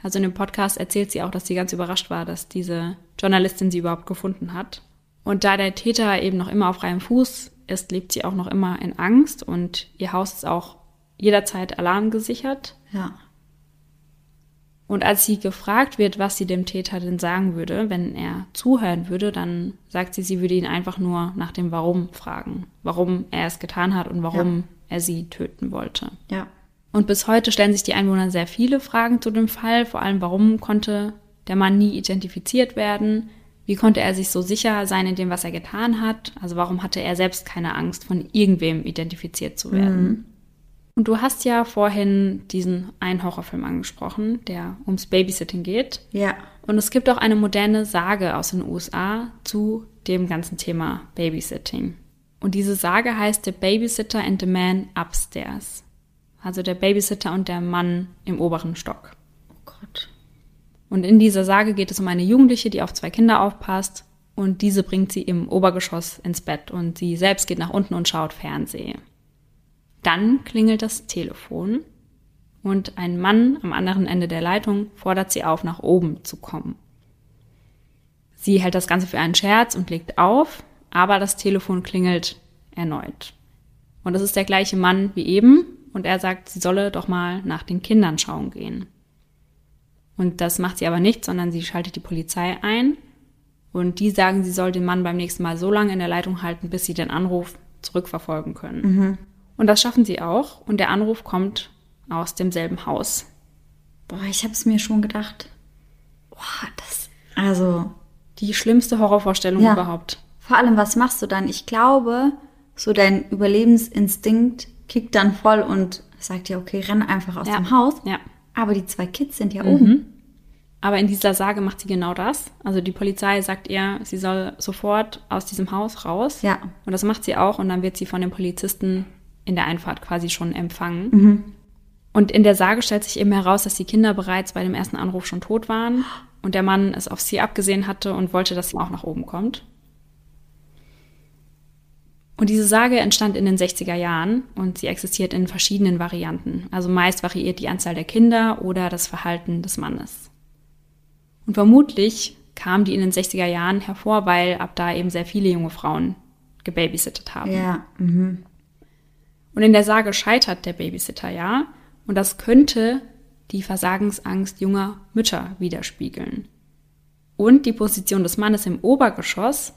Also in dem Podcast erzählt sie auch, dass sie ganz überrascht war, dass diese Journalistin sie überhaupt gefunden hat. Und da der Täter eben noch immer auf freiem Fuß ist, lebt sie auch noch immer in Angst und ihr Haus ist auch jederzeit alarmgesichert. Ja. Und als sie gefragt wird, was sie dem Täter denn sagen würde, wenn er zuhören würde, dann sagt sie, sie würde ihn einfach nur nach dem Warum fragen. Warum er es getan hat und warum er sie töten wollte. Ja. Und bis heute stellen sich die Einwohner sehr viele Fragen zu dem Fall. Vor allem, warum konnte der Mann nie identifiziert werden? Wie konnte er sich so sicher sein in dem, was er getan hat? Also warum hatte er selbst keine Angst, von irgendwem identifiziert zu werden? Und du hast ja vorhin diesen einen Horrorfilm angesprochen, der ums Babysitting geht. Ja. Und es gibt auch eine moderne Sage aus den USA zu dem ganzen Thema Babysitting. Und diese Sage heißt The Babysitter and the Man Upstairs. Also der Babysitter und der Mann im oberen Stock. Oh Gott. Und in dieser Sage geht es um eine Jugendliche, die auf zwei Kinder aufpasst und diese bringt sie im Obergeschoss ins Bett und sie selbst geht nach unten und schaut Fernsehen. Dann klingelt das Telefon und ein Mann am anderen Ende der Leitung fordert sie auf, nach oben zu kommen. Sie hält das Ganze für einen Scherz und legt auf, aber das Telefon klingelt erneut. Und es ist der gleiche Mann wie eben und er sagt, sie solle doch mal nach den Kindern schauen gehen. Und das macht sie aber nicht, sondern sie schaltet die Polizei ein und die sagen, sie soll den Mann beim nächsten Mal so lange in der Leitung halten, bis sie den Anruf zurückverfolgen können. Und das schaffen sie auch und der Anruf kommt aus demselben Haus. Boah, ich hab's mir schon gedacht. Boah, das. Also, Die schlimmste Horrorvorstellung Ja. überhaupt. vor allem, was machst du dann? Ich glaube, so dein Überlebensinstinkt kickt dann voll und sagt dir, okay, renn einfach aus Ja. dem Haus. Ja. Aber die zwei Kids sind ja oben. Aber in dieser Sage macht sie genau das. Also die Polizei sagt ihr, sie soll sofort aus diesem Haus raus. Ja. Und das macht sie auch und dann wird sie von den Polizisten in der Einfahrt quasi schon empfangen. Und in der Sage stellt sich eben heraus, dass die Kinder bereits bei dem ersten Anruf schon tot waren und der Mann es auf sie abgesehen hatte und wollte, dass sie auch nach oben kommt. Und diese Sage entstand in den 60er Jahren und sie existiert in verschiedenen Varianten. Also meist variiert die Anzahl der Kinder oder das Verhalten des Mannes. Und vermutlich kam die in den 60er Jahren hervor, weil ab da eben sehr viele junge Frauen gebabysittet haben. Ja. Mhm. Und in der Sage scheitert der Babysitter ja. Und das könnte die Versagensangst junger Mütter widerspiegeln. Und die Position des Mannes im Obergeschoss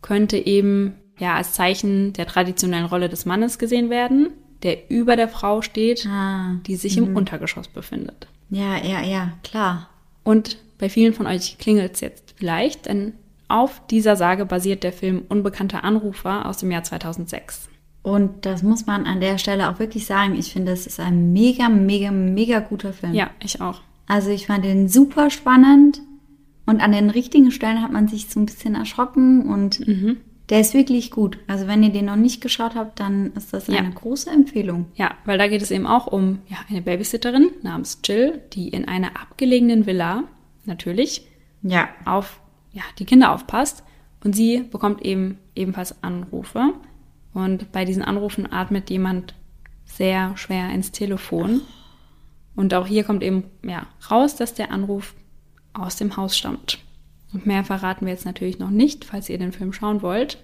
könnte eben ja als Zeichen der traditionellen Rolle des Mannes gesehen werden, der über der Frau steht, Ah, die sich im Untergeschoss befindet. Ja, ja, ja, klar. Und bei vielen von euch klingelt es jetzt vielleicht, denn auf dieser Sage basiert der Film Unbekannter Anrufer aus dem Jahr 2006. Und das muss man an der Stelle auch wirklich sagen. Ich finde, es ist ein mega, mega, mega guter Film. Ja, ich auch. Also ich fand den super spannend und an den richtigen Stellen hat man sich so ein bisschen erschrocken und Mhm. der ist wirklich gut. Also wenn ihr den noch nicht geschaut habt, dann ist das Ja. eine große Empfehlung. Ja, weil da geht es eben auch um ja, eine Babysitterin namens Jill, die in einer abgelegenen Villa natürlich Ja. auf ja, die Kinder aufpasst und sie bekommt eben ebenfalls Anrufe und bei diesen Anrufen atmet jemand sehr schwer ins Telefon und auch hier kommt eben ja raus, dass der Anruf aus dem Haus stammt. Und mehr verraten wir jetzt natürlich noch nicht, falls ihr den Film schauen wollt.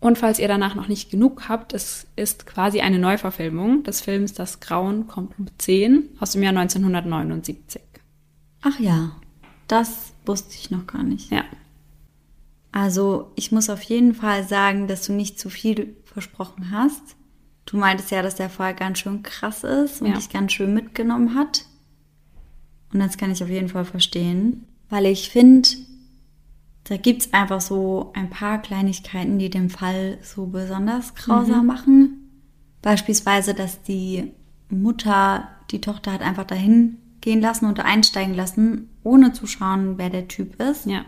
Und falls ihr danach noch nicht genug habt, es ist quasi eine Neuverfilmung des Films Das Grauen kommt um 10 aus dem Jahr 1979. Ach ja, das wusste ich noch gar nicht. Ja, Also ich muss auf jeden Fall sagen, dass du nicht zu viel versprochen hast. Du meintest ja, dass der Fall ganz schön krass ist und Ja. dich ganz schön mitgenommen hat. Und das kann ich auf jeden Fall verstehen, weil ich finde, da gibt's einfach so ein paar Kleinigkeiten, die den Fall so besonders grausam machen. Beispielsweise, dass die Mutter die Tochter hat einfach dahin gehen lassen und einsteigen lassen, ohne zu schauen, wer der Typ ist. Ja.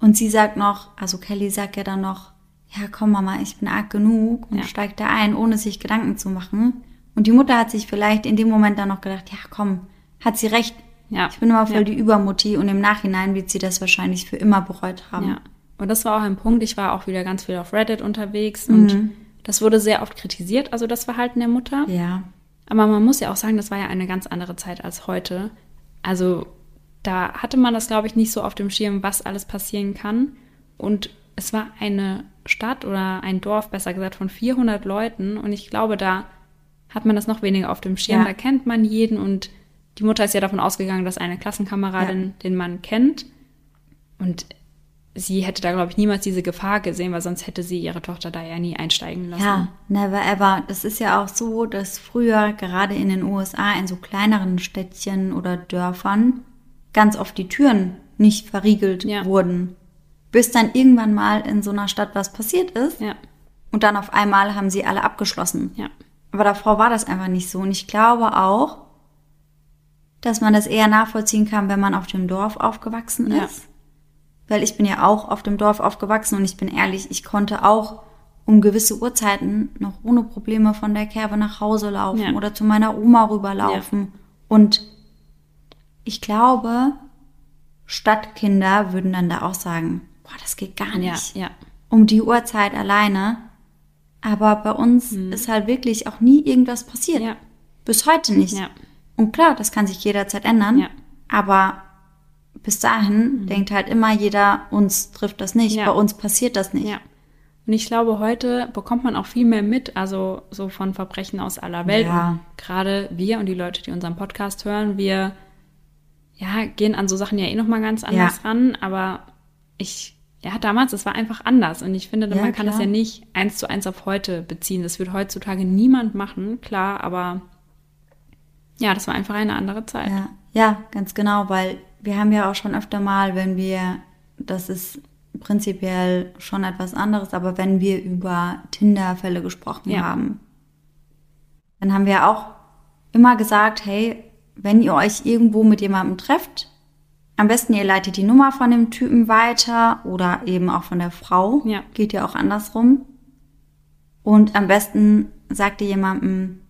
Und sie sagt noch, also Kelly sagt ja dann noch, ja komm Mama, ich bin arg genug und Ja. steigt da ein, ohne sich Gedanken zu machen. Und die Mutter hat sich vielleicht in dem Moment dann noch gedacht, ja komm, hat sie recht. Ja. Ich bin immer voll Ja. die Übermutti und im Nachhinein wird sie das wahrscheinlich für immer bereut haben. Ja. Und das war auch ein Punkt. Ich war auch wieder ganz viel auf Reddit unterwegs und das wurde sehr oft kritisiert, also das Verhalten der Mutter. Ja. Aber man muss ja auch sagen, das war ja eine ganz andere Zeit als heute. Also da hatte man das, glaube ich, nicht so auf dem Schirm, was alles passieren kann. Und es war eine Stadt oder ein Dorf, besser gesagt, von 400 Leuten. Und ich glaube, da hat man das noch weniger auf dem Schirm. Ja. Da kennt man jeden. Und die Mutter ist ja davon ausgegangen, dass eine Klassenkameradin den Mann kennt. Und sie hätte da, glaube ich, niemals diese Gefahr gesehen, weil sonst hätte sie ihre Tochter da ja nie einsteigen lassen. Ja, never ever. Das ist ja auch so, dass früher gerade in den USA in so kleineren Städtchen oder Dörfern ganz oft die Türen nicht verriegelt Ja. wurden. Bis dann irgendwann mal in so einer Stadt was passiert ist Ja, und dann auf einmal haben sie alle abgeschlossen. ja, Aber davor war das einfach nicht so. Und ich glaube auch, dass man das eher nachvollziehen kann, wenn man auf dem Dorf aufgewachsen Ja. ist. Weil ich bin ja auch auf dem Dorf aufgewachsen und ich bin ehrlich, ich konnte auch um gewisse Uhrzeiten noch ohne Probleme von der Kerbe nach Hause laufen Ja. oder zu meiner Oma rüberlaufen. Und ich glaube, Stadtkinder würden dann da auch sagen, boah, das geht gar ja, nicht ja. um die Uhrzeit alleine. Aber bei uns ist halt wirklich auch nie irgendwas passiert. Mhm. Ja. Bis heute nicht. Ja. Und klar, das kann sich jederzeit ändern. Ja. Aber bis dahin denkt halt immer jeder, uns trifft das nicht, Ja. bei uns passiert das nicht. Ja. Und ich glaube, heute bekommt man auch viel mehr mit, also so von Verbrechen aus aller Welt. Ja. Gerade wir und die Leute, die unseren Podcast hören, wir ja, gehen an so Sachen ja eh nochmal ganz anders Ja. ran. Aber ich, ja, damals, es war einfach anders. Und ich finde, Ja, man kann das klar. ja nicht eins zu eins auf heute beziehen. Das wird heutzutage niemand machen, klar, aber ja, das war einfach eine andere Zeit. Ja, ja, ganz genau, weil wir haben ja auch schon öfter mal, wenn wir, das ist prinzipiell schon etwas anderes, aber wenn wir über Tinder-Fälle gesprochen Ja. haben, dann haben wir auch immer gesagt, hey, wenn ihr euch irgendwo mit jemandem trefft, am besten ihr leitet die Nummer von dem Typen weiter oder eben auch von der Frau. Ja. Geht ja auch andersrum. Und am besten sagt ihr jemandem,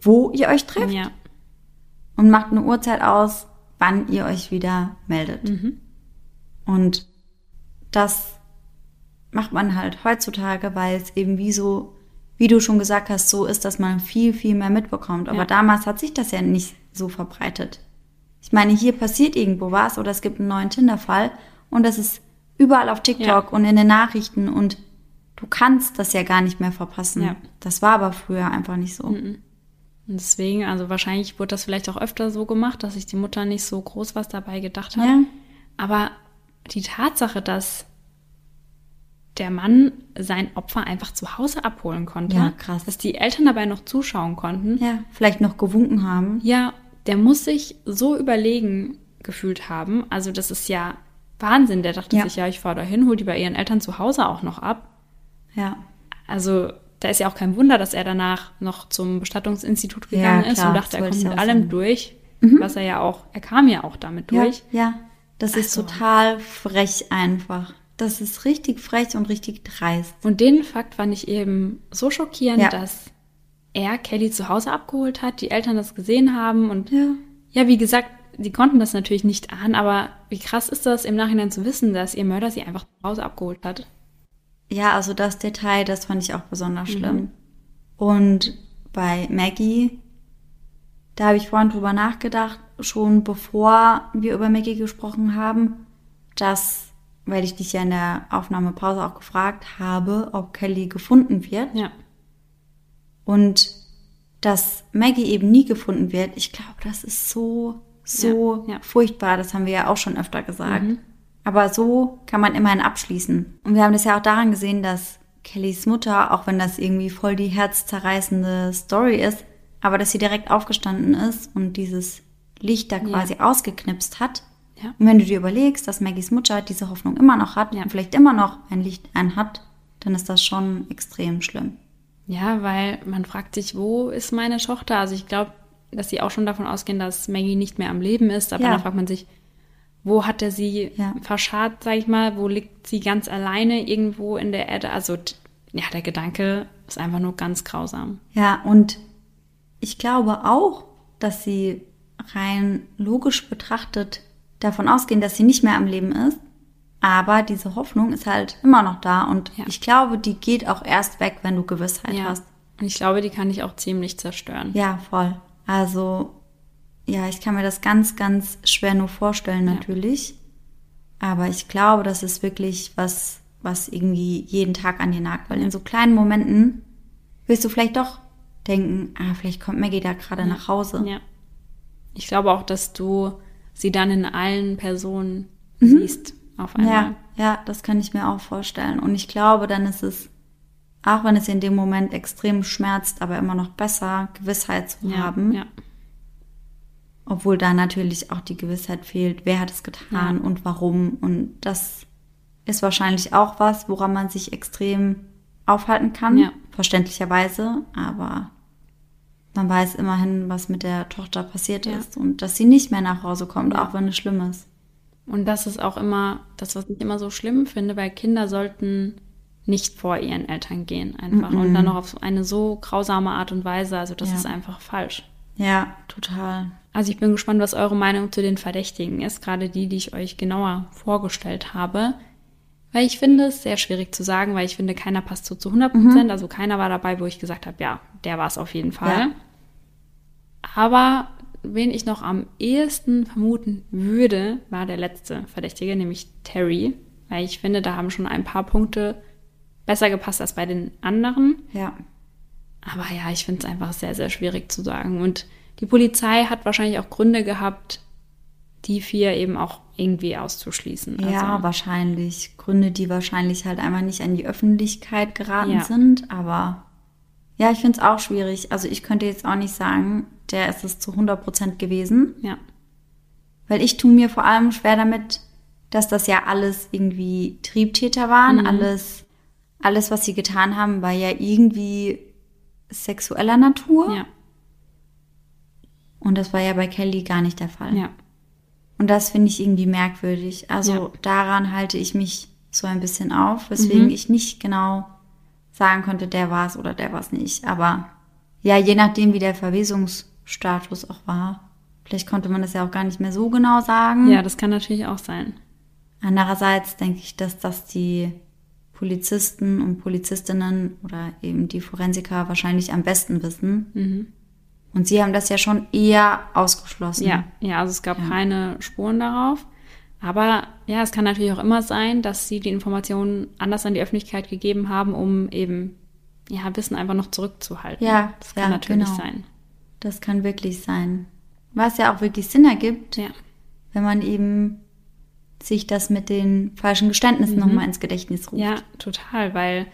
wo ihr euch trefft Ja, und macht eine Uhrzeit aus, wann ihr euch wieder meldet. Und das macht man halt heutzutage, weil es eben wie so, wie du schon gesagt hast, so ist, dass man viel, viel mehr mitbekommt. Aber Ja. damals hat sich das ja nicht so verbreitet. Ich meine, hier passiert irgendwo was oder es gibt einen neuen Tinder-Fall und das ist überall auf TikTok Ja. und in den Nachrichten und du kannst das ja gar nicht mehr verpassen. Ja. Das war aber früher einfach nicht so. Und deswegen, also wahrscheinlich wurde das vielleicht auch öfter so gemacht, dass sich die Mutter nicht so groß was dabei gedacht hat. Ja. Aber die Tatsache, dass der Mann sein Opfer einfach zu Hause abholen konnte, Ja, krass. dass die Eltern dabei noch zuschauen konnten, Ja, vielleicht noch gewunken haben. ja, der muss sich so überlegen gefühlt haben. Also das ist ja Wahnsinn. Der dachte Ja. sich, ja, ich fahre da hin, hol die bei ihren Eltern zu Hause auch noch ab. Ja. Also da ist ja auch kein Wunder, dass er danach noch zum Bestattungsinstitut gegangen ist klar, und dachte, er kommt mit allem sagen. durch. Was er ja auch, er kam ja auch damit durch. Ja, ja. das ist Also- total frech einfach. Das ist richtig frech und richtig dreist. Und den Fakt fand ich eben so schockierend, Ja. dass er Kelly zu Hause abgeholt hat, die Eltern das gesehen haben und Ja. ja, wie gesagt, sie konnten das natürlich nicht ahnen, aber wie krass ist das im Nachhinein zu wissen, dass ihr Mörder sie einfach zu Hause abgeholt hat? Ja, also das Detail, das fand ich auch besonders Mhm. schlimm. Und bei Maggie, da habe ich vorhin drüber nachgedacht, schon bevor wir über Maggie gesprochen haben, dass, weil ich dich ja in der Aufnahmepause auch gefragt habe, ob Kelly gefunden wird. Ja, Und dass Maggie eben nie gefunden wird, ich glaube, das ist so, so Ja, ja. furchtbar. Das haben wir ja auch schon öfter gesagt. Aber so kann man immerhin abschließen. Und wir haben das ja auch daran gesehen, dass Kellys Mutter, auch wenn das irgendwie voll die herzzerreißende Story ist, aber dass sie direkt aufgestanden ist und dieses Licht da quasi ausgeknipst hat. Ja. Und wenn du dir überlegst, dass Maggies Mutter diese Hoffnung immer noch hat Ja. und vielleicht immer noch ein Licht an hat, dann ist das schon extrem schlimm. Ja, weil man fragt sich, wo ist meine Tochter? Also ich glaube, dass sie auch schon davon ausgehen, dass Maggie nicht mehr am Leben ist, aber Ja. dann fragt man sich, wo hat er sie Ja. verscharrt, sag ich mal, wo liegt sie ganz alleine irgendwo in der Erde? Also ja, der Gedanke ist einfach nur ganz grausam. Ja, und ich glaube auch, dass sie rein logisch betrachtet davon ausgehen, dass sie nicht mehr am Leben ist. Aber diese Hoffnung ist halt immer noch da und Ja. ich glaube, die geht auch erst weg, wenn du Gewissheit Ja. hast. Und ich glaube, die kann ich auch ziemlich zerstören. Ja, voll. Also, ja, ich kann mir das ganz, ganz schwer nur vorstellen, Ja. natürlich. Aber ich glaube, das ist wirklich was, was irgendwie jeden Tag an dir nagt, weil in so kleinen Momenten wirst du vielleicht doch denken, ah, vielleicht kommt Maggie da gerade nach Hause. Ja. Ich glaube auch, dass du sie dann in allen Personen siehst auf einmal. Ja, ja, das kann ich mir auch vorstellen. Und ich glaube, dann ist es, auch wenn es in dem Moment extrem schmerzt, aber immer noch besser, Gewissheit zu ja, haben. ja. Obwohl da natürlich auch die Gewissheit fehlt, wer hat es getan Ja. und warum. Und das ist wahrscheinlich auch was, woran man sich extrem aufhalten kann. Ja. Verständlicherweise. Aber man weiß immerhin, was mit der Tochter passiert Ja. ist und dass sie nicht mehr nach Hause kommt, auch wenn es schlimm ist. Und das ist auch immer das, was ich immer so schlimm finde, weil Kinder sollten nicht vor ihren Eltern gehen einfach. Und dann noch auf eine so grausame Art und Weise. Also das Ja. ist einfach falsch. Ja, total. Also ich bin gespannt, was eure Meinung zu den Verdächtigen ist, gerade die, die ich euch genauer vorgestellt habe. Weil ich finde es sehr schwierig zu sagen, weil ich finde, keiner passt so zu 100 Prozent. Also keiner war dabei, wo ich gesagt habe, ja, der war es auf jeden Fall. Ja. Aber wen ich noch am ehesten vermuten würde, war der letzte Verdächtige, nämlich Terry. Weil ich finde, da haben schon ein paar Punkte besser gepasst als bei den anderen. Ja. Aber ja, ich finde es einfach sehr, sehr schwierig zu sagen. Und die Polizei hat wahrscheinlich auch Gründe gehabt, die vier eben auch irgendwie auszuschließen. Ja, Also, wahrscheinlich. Gründe, die wahrscheinlich halt einmal nicht an die Öffentlichkeit geraten Ja. sind. Aber ja, ich finde es auch schwierig. Also ich könnte jetzt auch nicht sagen, der ist es zu 100 Prozent gewesen. ja, Weil ich tue mir vor allem schwer damit, dass das ja alles irgendwie Triebtäter waren. Mhm. Alles, alles, was sie getan haben, war ja irgendwie sexueller Natur. ja, Und das war ja bei Kelly gar nicht der Fall. ja, Und das finde ich irgendwie merkwürdig. Also Ja. daran halte ich mich so ein bisschen auf, weswegen Mhm. ich nicht genau sagen konnte, der war es oder der war es nicht. Aber ja, je nachdem, wie der Verwesungsstatus auch war. Vielleicht konnte man das ja auch gar nicht mehr so genau sagen. ja, das kann natürlich auch sein. Andererseits denke ich, dass das die Polizisten und Polizistinnen oder eben die Forensiker wahrscheinlich am besten wissen. Mhm. Und sie haben das ja schon eher ausgeschlossen. Ja, ja, also es gab Ja. keine Spuren darauf. Aber ja, es kann natürlich auch immer sein, dass sie die Informationen anders an die Öffentlichkeit gegeben haben, um eben ja, Wissen einfach noch zurückzuhalten. Ja, das kann ja, natürlich genau. sein. Das kann wirklich sein. Was ja auch wirklich Sinn ergibt, Ja, wenn man eben sich das mit den falschen Geständnissen nochmal ins Gedächtnis ruft. Mhm. ja, total, weil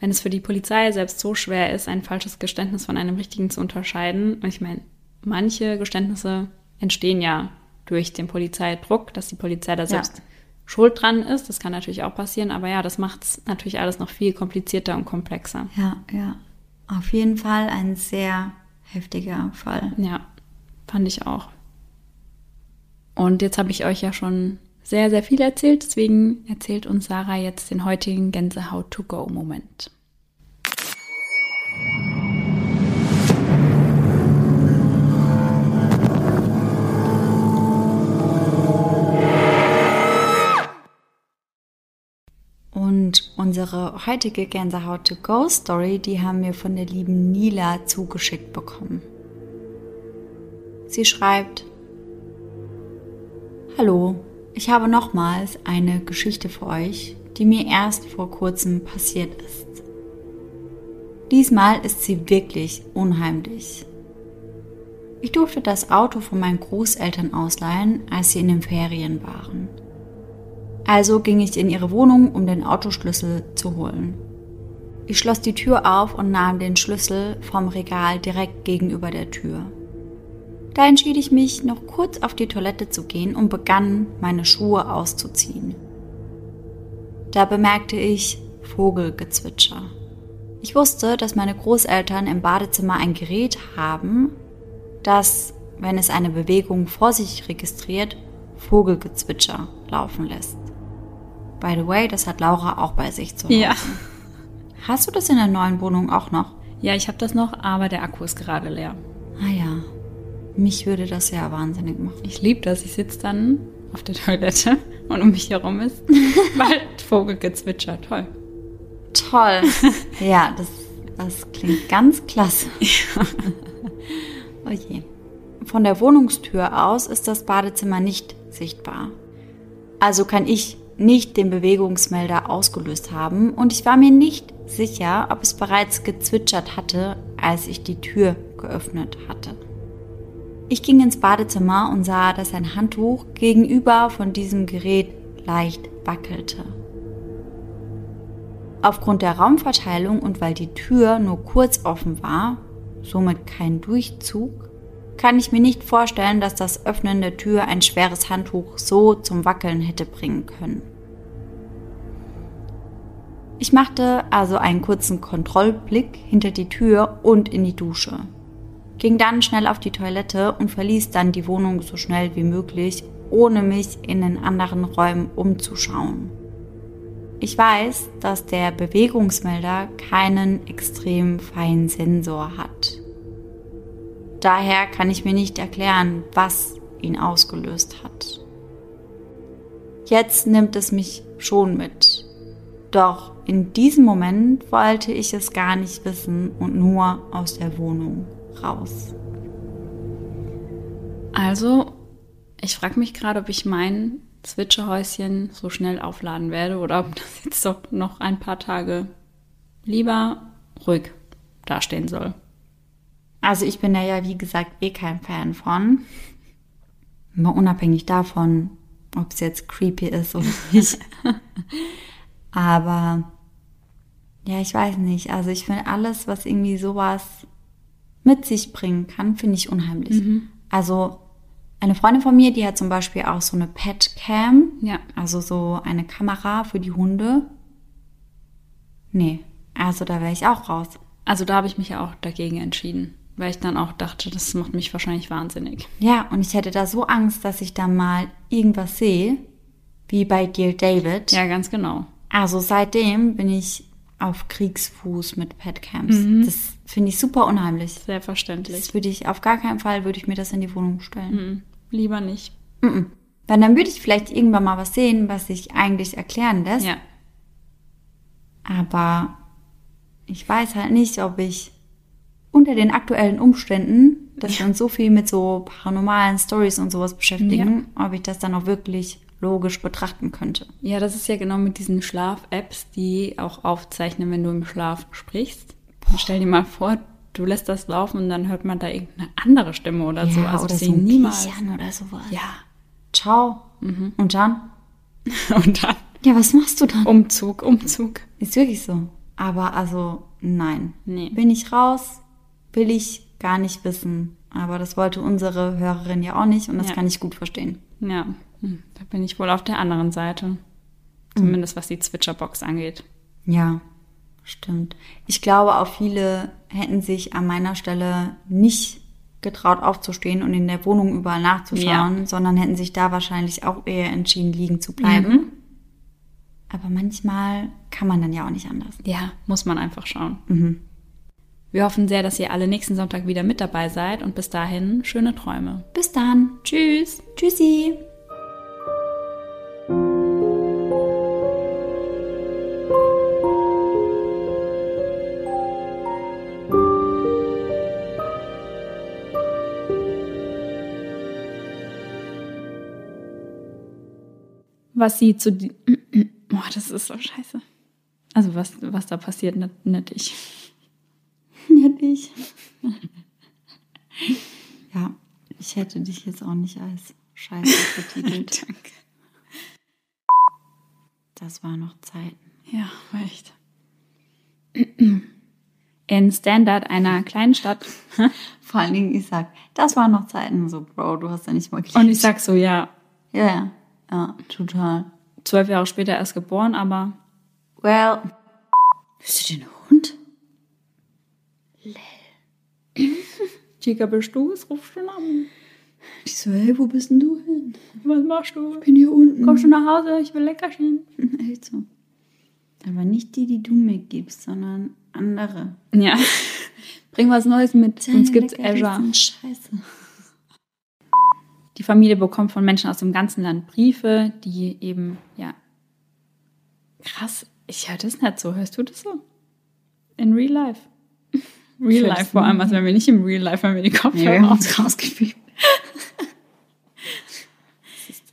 wenn es für die Polizei selbst so schwer ist, ein falsches Geständnis von einem richtigen zu unterscheiden, und ich meine, manche Geständnisse entstehen ja durch den Polizeidruck, dass die Polizei da selbst schuld dran ist. Das kann natürlich auch passieren, aber ja, das macht es natürlich alles noch viel komplizierter und komplexer. ja, ja. Auf jeden Fall ein sehr heftiger Fall. Ja, fand ich auch. Und jetzt habe ich euch ja schon sehr, sehr viel erzählt, deswegen erzählt uns Sarah jetzt den heutigen Gänsehaut-to-go-Moment. Und unsere heutige Gänsehaut to go Story, die haben wir von der lieben Nila zugeschickt bekommen. Sie schreibt: Hallo, ich habe nochmals eine Geschichte für euch, die mir erst vor kurzem passiert ist. Diesmal ist sie wirklich unheimlich. Ich durfte das Auto von meinen Großeltern ausleihen, als sie in den Ferien waren. Also ging ich in ihre Wohnung, um den Autoschlüssel zu holen. Ich schloss die Tür auf und nahm den Schlüssel vom Regal direkt gegenüber der Tür. Da entschied ich mich, noch kurz auf die Toilette zu gehen und begann, meine Schuhe auszuziehen. Da bemerkte ich Vogelgezwitscher. Ich wusste, dass meine Großeltern im Badezimmer ein Gerät haben, das, wenn es eine Bewegung vor sich registriert, Vogelgezwitscher laufen lässt. By the way, das hat Laura auch bei sich zu Hause. Ja. Hast du das in der neuen Wohnung auch noch? Ja, ich habe das noch, aber der Akku ist gerade leer. Ah ja. Mich würde das ja wahnsinnig machen. Ich liebe das. Ich sitze dann auf der Toilette *laughs* und um mich herum ist *laughs* bald Vogelgezwitscher. Toll. Toll. *laughs* ja, das, das klingt ganz klasse. oh je. Von der Wohnungstür aus ist das Badezimmer nicht sichtbar. Also kann ich nicht den Bewegungsmelder ausgelöst haben und ich war mir nicht sicher, ob es bereits gezwitschert hatte, als ich die Tür geöffnet hatte. Ich ging ins Badezimmer und sah, dass ein Handtuch gegenüber von diesem Gerät leicht wackelte. Aufgrund der Raumverteilung und weil die Tür nur kurz offen war, somit kein Durchzug, kann ich mir nicht vorstellen, dass das Öffnen der Tür ein schweres Handtuch so zum Wackeln hätte bringen können. Ich machte also einen kurzen Kontrollblick hinter die Tür und in die Dusche, ging dann schnell auf die Toilette und verließ dann die Wohnung so schnell wie möglich, ohne mich in den anderen Räumen umzuschauen. Ich weiß, dass der Bewegungsmelder keinen extrem feinen Sensor hat. Daher kann ich mir nicht erklären, was ihn ausgelöst hat. Jetzt nimmt es mich schon mit. Doch in diesem Moment wollte ich es gar nicht wissen und nur aus der Wohnung raus. Also, ich frage mich gerade, ob ich mein Zwitscherhäuschen so schnell aufladen werde oder ob das jetzt doch noch ein paar Tage lieber ruhig dastehen soll. Also ich bin da ja, wie gesagt, eh kein Fan von. Mal unabhängig davon, ob es jetzt creepy ist oder *laughs* nicht. Aber ja, ich weiß nicht. Also ich finde alles, was irgendwie sowas mit sich bringen kann, finde ich unheimlich. Mhm. Also eine Freundin von mir, die hat zum Beispiel auch so eine Pet Cam. Ja. Also so eine Kamera für die Hunde. Nee, also da wäre ich auch raus. Also da habe ich mich ja auch dagegen entschieden weil ich dann auch dachte, das macht mich wahrscheinlich wahnsinnig. Ja, und ich hätte da so Angst, dass ich da mal irgendwas sehe, wie bei Dear David. Ja, ganz genau. Also seitdem bin ich auf Kriegsfuß mit Petcams. Mhm. Das finde ich super unheimlich. Selbstverständlich. Das würde ich auf gar keinen Fall würde ich mir das in die Wohnung stellen. Mhm. Lieber nicht. Mhm. Weil dann würde ich vielleicht irgendwann mal was sehen, was sich eigentlich erklären lässt. Ja. Aber ich weiß halt nicht, ob ich unter den aktuellen Umständen, dass ja. wir uns so viel mit so paranormalen Stories und sowas beschäftigen, ja. ob ich das dann auch wirklich logisch betrachten könnte. Ja, das ist ja genau mit diesen Schlaf-Apps, die auch aufzeichnen, wenn du im Schlaf sprichst. Boah. Stell dir mal vor, du lässt das laufen und dann hört man da irgendeine andere Stimme oder ja, so. Also oder so niemals. oder sowas. Ja. Ciao. Mhm. Und dann? *laughs* und dann? Ja, was machst du dann? Umzug, Umzug. Ist wirklich so. Aber also, nein. Nee. Bin ich raus, will ich gar nicht wissen. Aber das wollte unsere Hörerin ja auch nicht und das ja. kann ich gut verstehen. Ja, hm, da bin ich wohl auf der anderen Seite. Zumindest was die Zwitscherbox angeht. Ja, stimmt. Ich glaube, auch viele hätten sich an meiner Stelle nicht getraut aufzustehen und in der Wohnung überall nachzuschauen, ja. sondern hätten sich da wahrscheinlich auch eher entschieden, liegen zu bleiben. Mhm. Aber manchmal kann man dann ja auch nicht anders. Ja, muss man einfach schauen. Mhm. Wir hoffen sehr, dass ihr alle nächsten Sonntag wieder mit dabei seid und bis dahin schöne Träume. Bis dann. Tschüss. Tschüssi. Was sie zu. *clears throat* Boah, das ist so scheiße. Also, was, was da passiert, nicht, nicht ich. *laughs* Nicht ich. *laughs* ja, ich hätte dich jetzt auch nicht als Scheiße *laughs* betitelt. Danke. Das war noch Zeiten. Ja, echt. *clears throat* In Standard, einer kleinen Stadt. Vor allen Dingen, ich sag, das waren noch Zeiten. So, Bro, du hast ja nicht mal geliebt. Und ich sag so, ja. Ja, ja. Ja, total. Zwölf Jahre später erst geboren, aber. Well. Bist du den Hund? Chica, bist du es? Rufst du an? Ich so, hey, wo bist denn du hin? Was machst du? Ich bin hier unten. Kommst du nach Hause? Ich will Leckerchen. *laughs* Echt so. Aber nicht die, die du mir gibst, sondern andere. Ja. Bring was Neues mit, sonst gibt's Azure. Scheiße. Die Familie bekommt von Menschen aus dem ganzen Land Briefe, die eben, ja. Krass, ich höre das nicht so. Hörst du das so? In real life. *laughs* Real life vor allem, also wenn wir nicht im Real life, wenn wir die Nee, Kopfhörer uns rausgepiept.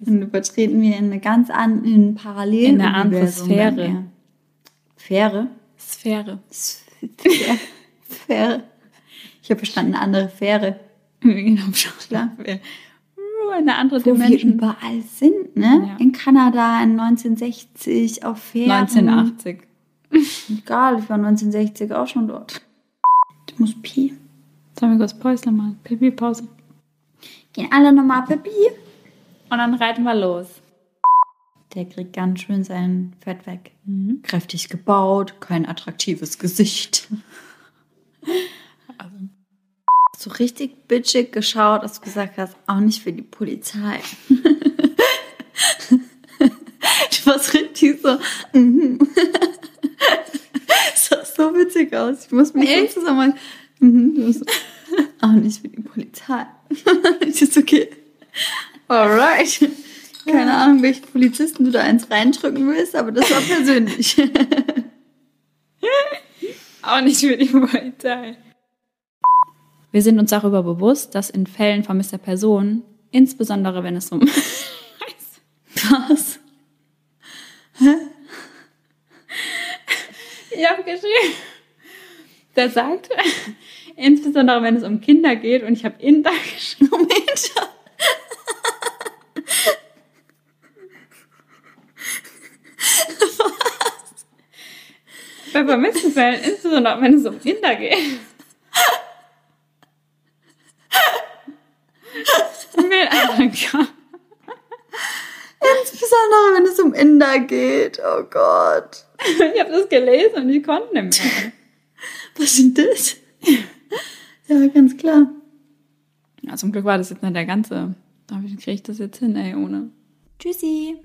Dann übertreten wir in eine ganz andere Parallel. In eine andere Sphäre. Sphäre? Sphäre. Sphäre. *laughs* Sphäre. Ich habe verstanden, eine andere Fähre. Genau. *laughs* Klar. Eine andere Wo wir Dimension. überall sind, ne? Ja. In Kanada in 1960 auf Fähren. 1980. Egal, ich war 1960 auch schon dort. Du musst Pi. Sollen wir kurz Päusle machen? Pipi-Pause. Gehen alle nochmal Pipi. Und dann reiten wir los. Der kriegt ganz schön sein Fett weg. Kräftig gebaut, kein attraktives Gesicht. Also, So richtig bitchig geschaut, dass du gesagt hast, auch nicht für die Polizei. *laughs* du warst richtig so. mhm. Das *laughs* sah so witzig aus. Ich muss mich Echt? zusammen. Mhm, so, *laughs* auch nicht für die Polizei. Ich ist okay. Alright. Keine Ahnung, welchen Polizisten du da eins reindrücken willst, aber das war persönlich. auch nicht für die Polizei. Wir sind uns darüber bewusst, dass in Fällen vermisster Personen, insbesondere wenn es um *laughs* Was? Ich habe geschrieben. Der sagt, insbesondere wenn es um Kinder geht, und ich habe Inder *laughs* geschrieben. Moment. *laughs* Bei vermissten Fällen, insbesondere wenn es um Kinder geht. Einfach. *laughs* Insbesondere wenn es um Inder geht. Oh Gott. Ich habe das gelesen und ich konnte nicht mehr. *laughs* Was ist denn das? Ja, ganz klar. Ja, zum Glück war das jetzt nicht der ganze. Da kriege ich das jetzt hin, ey, ohne. Tschüssi.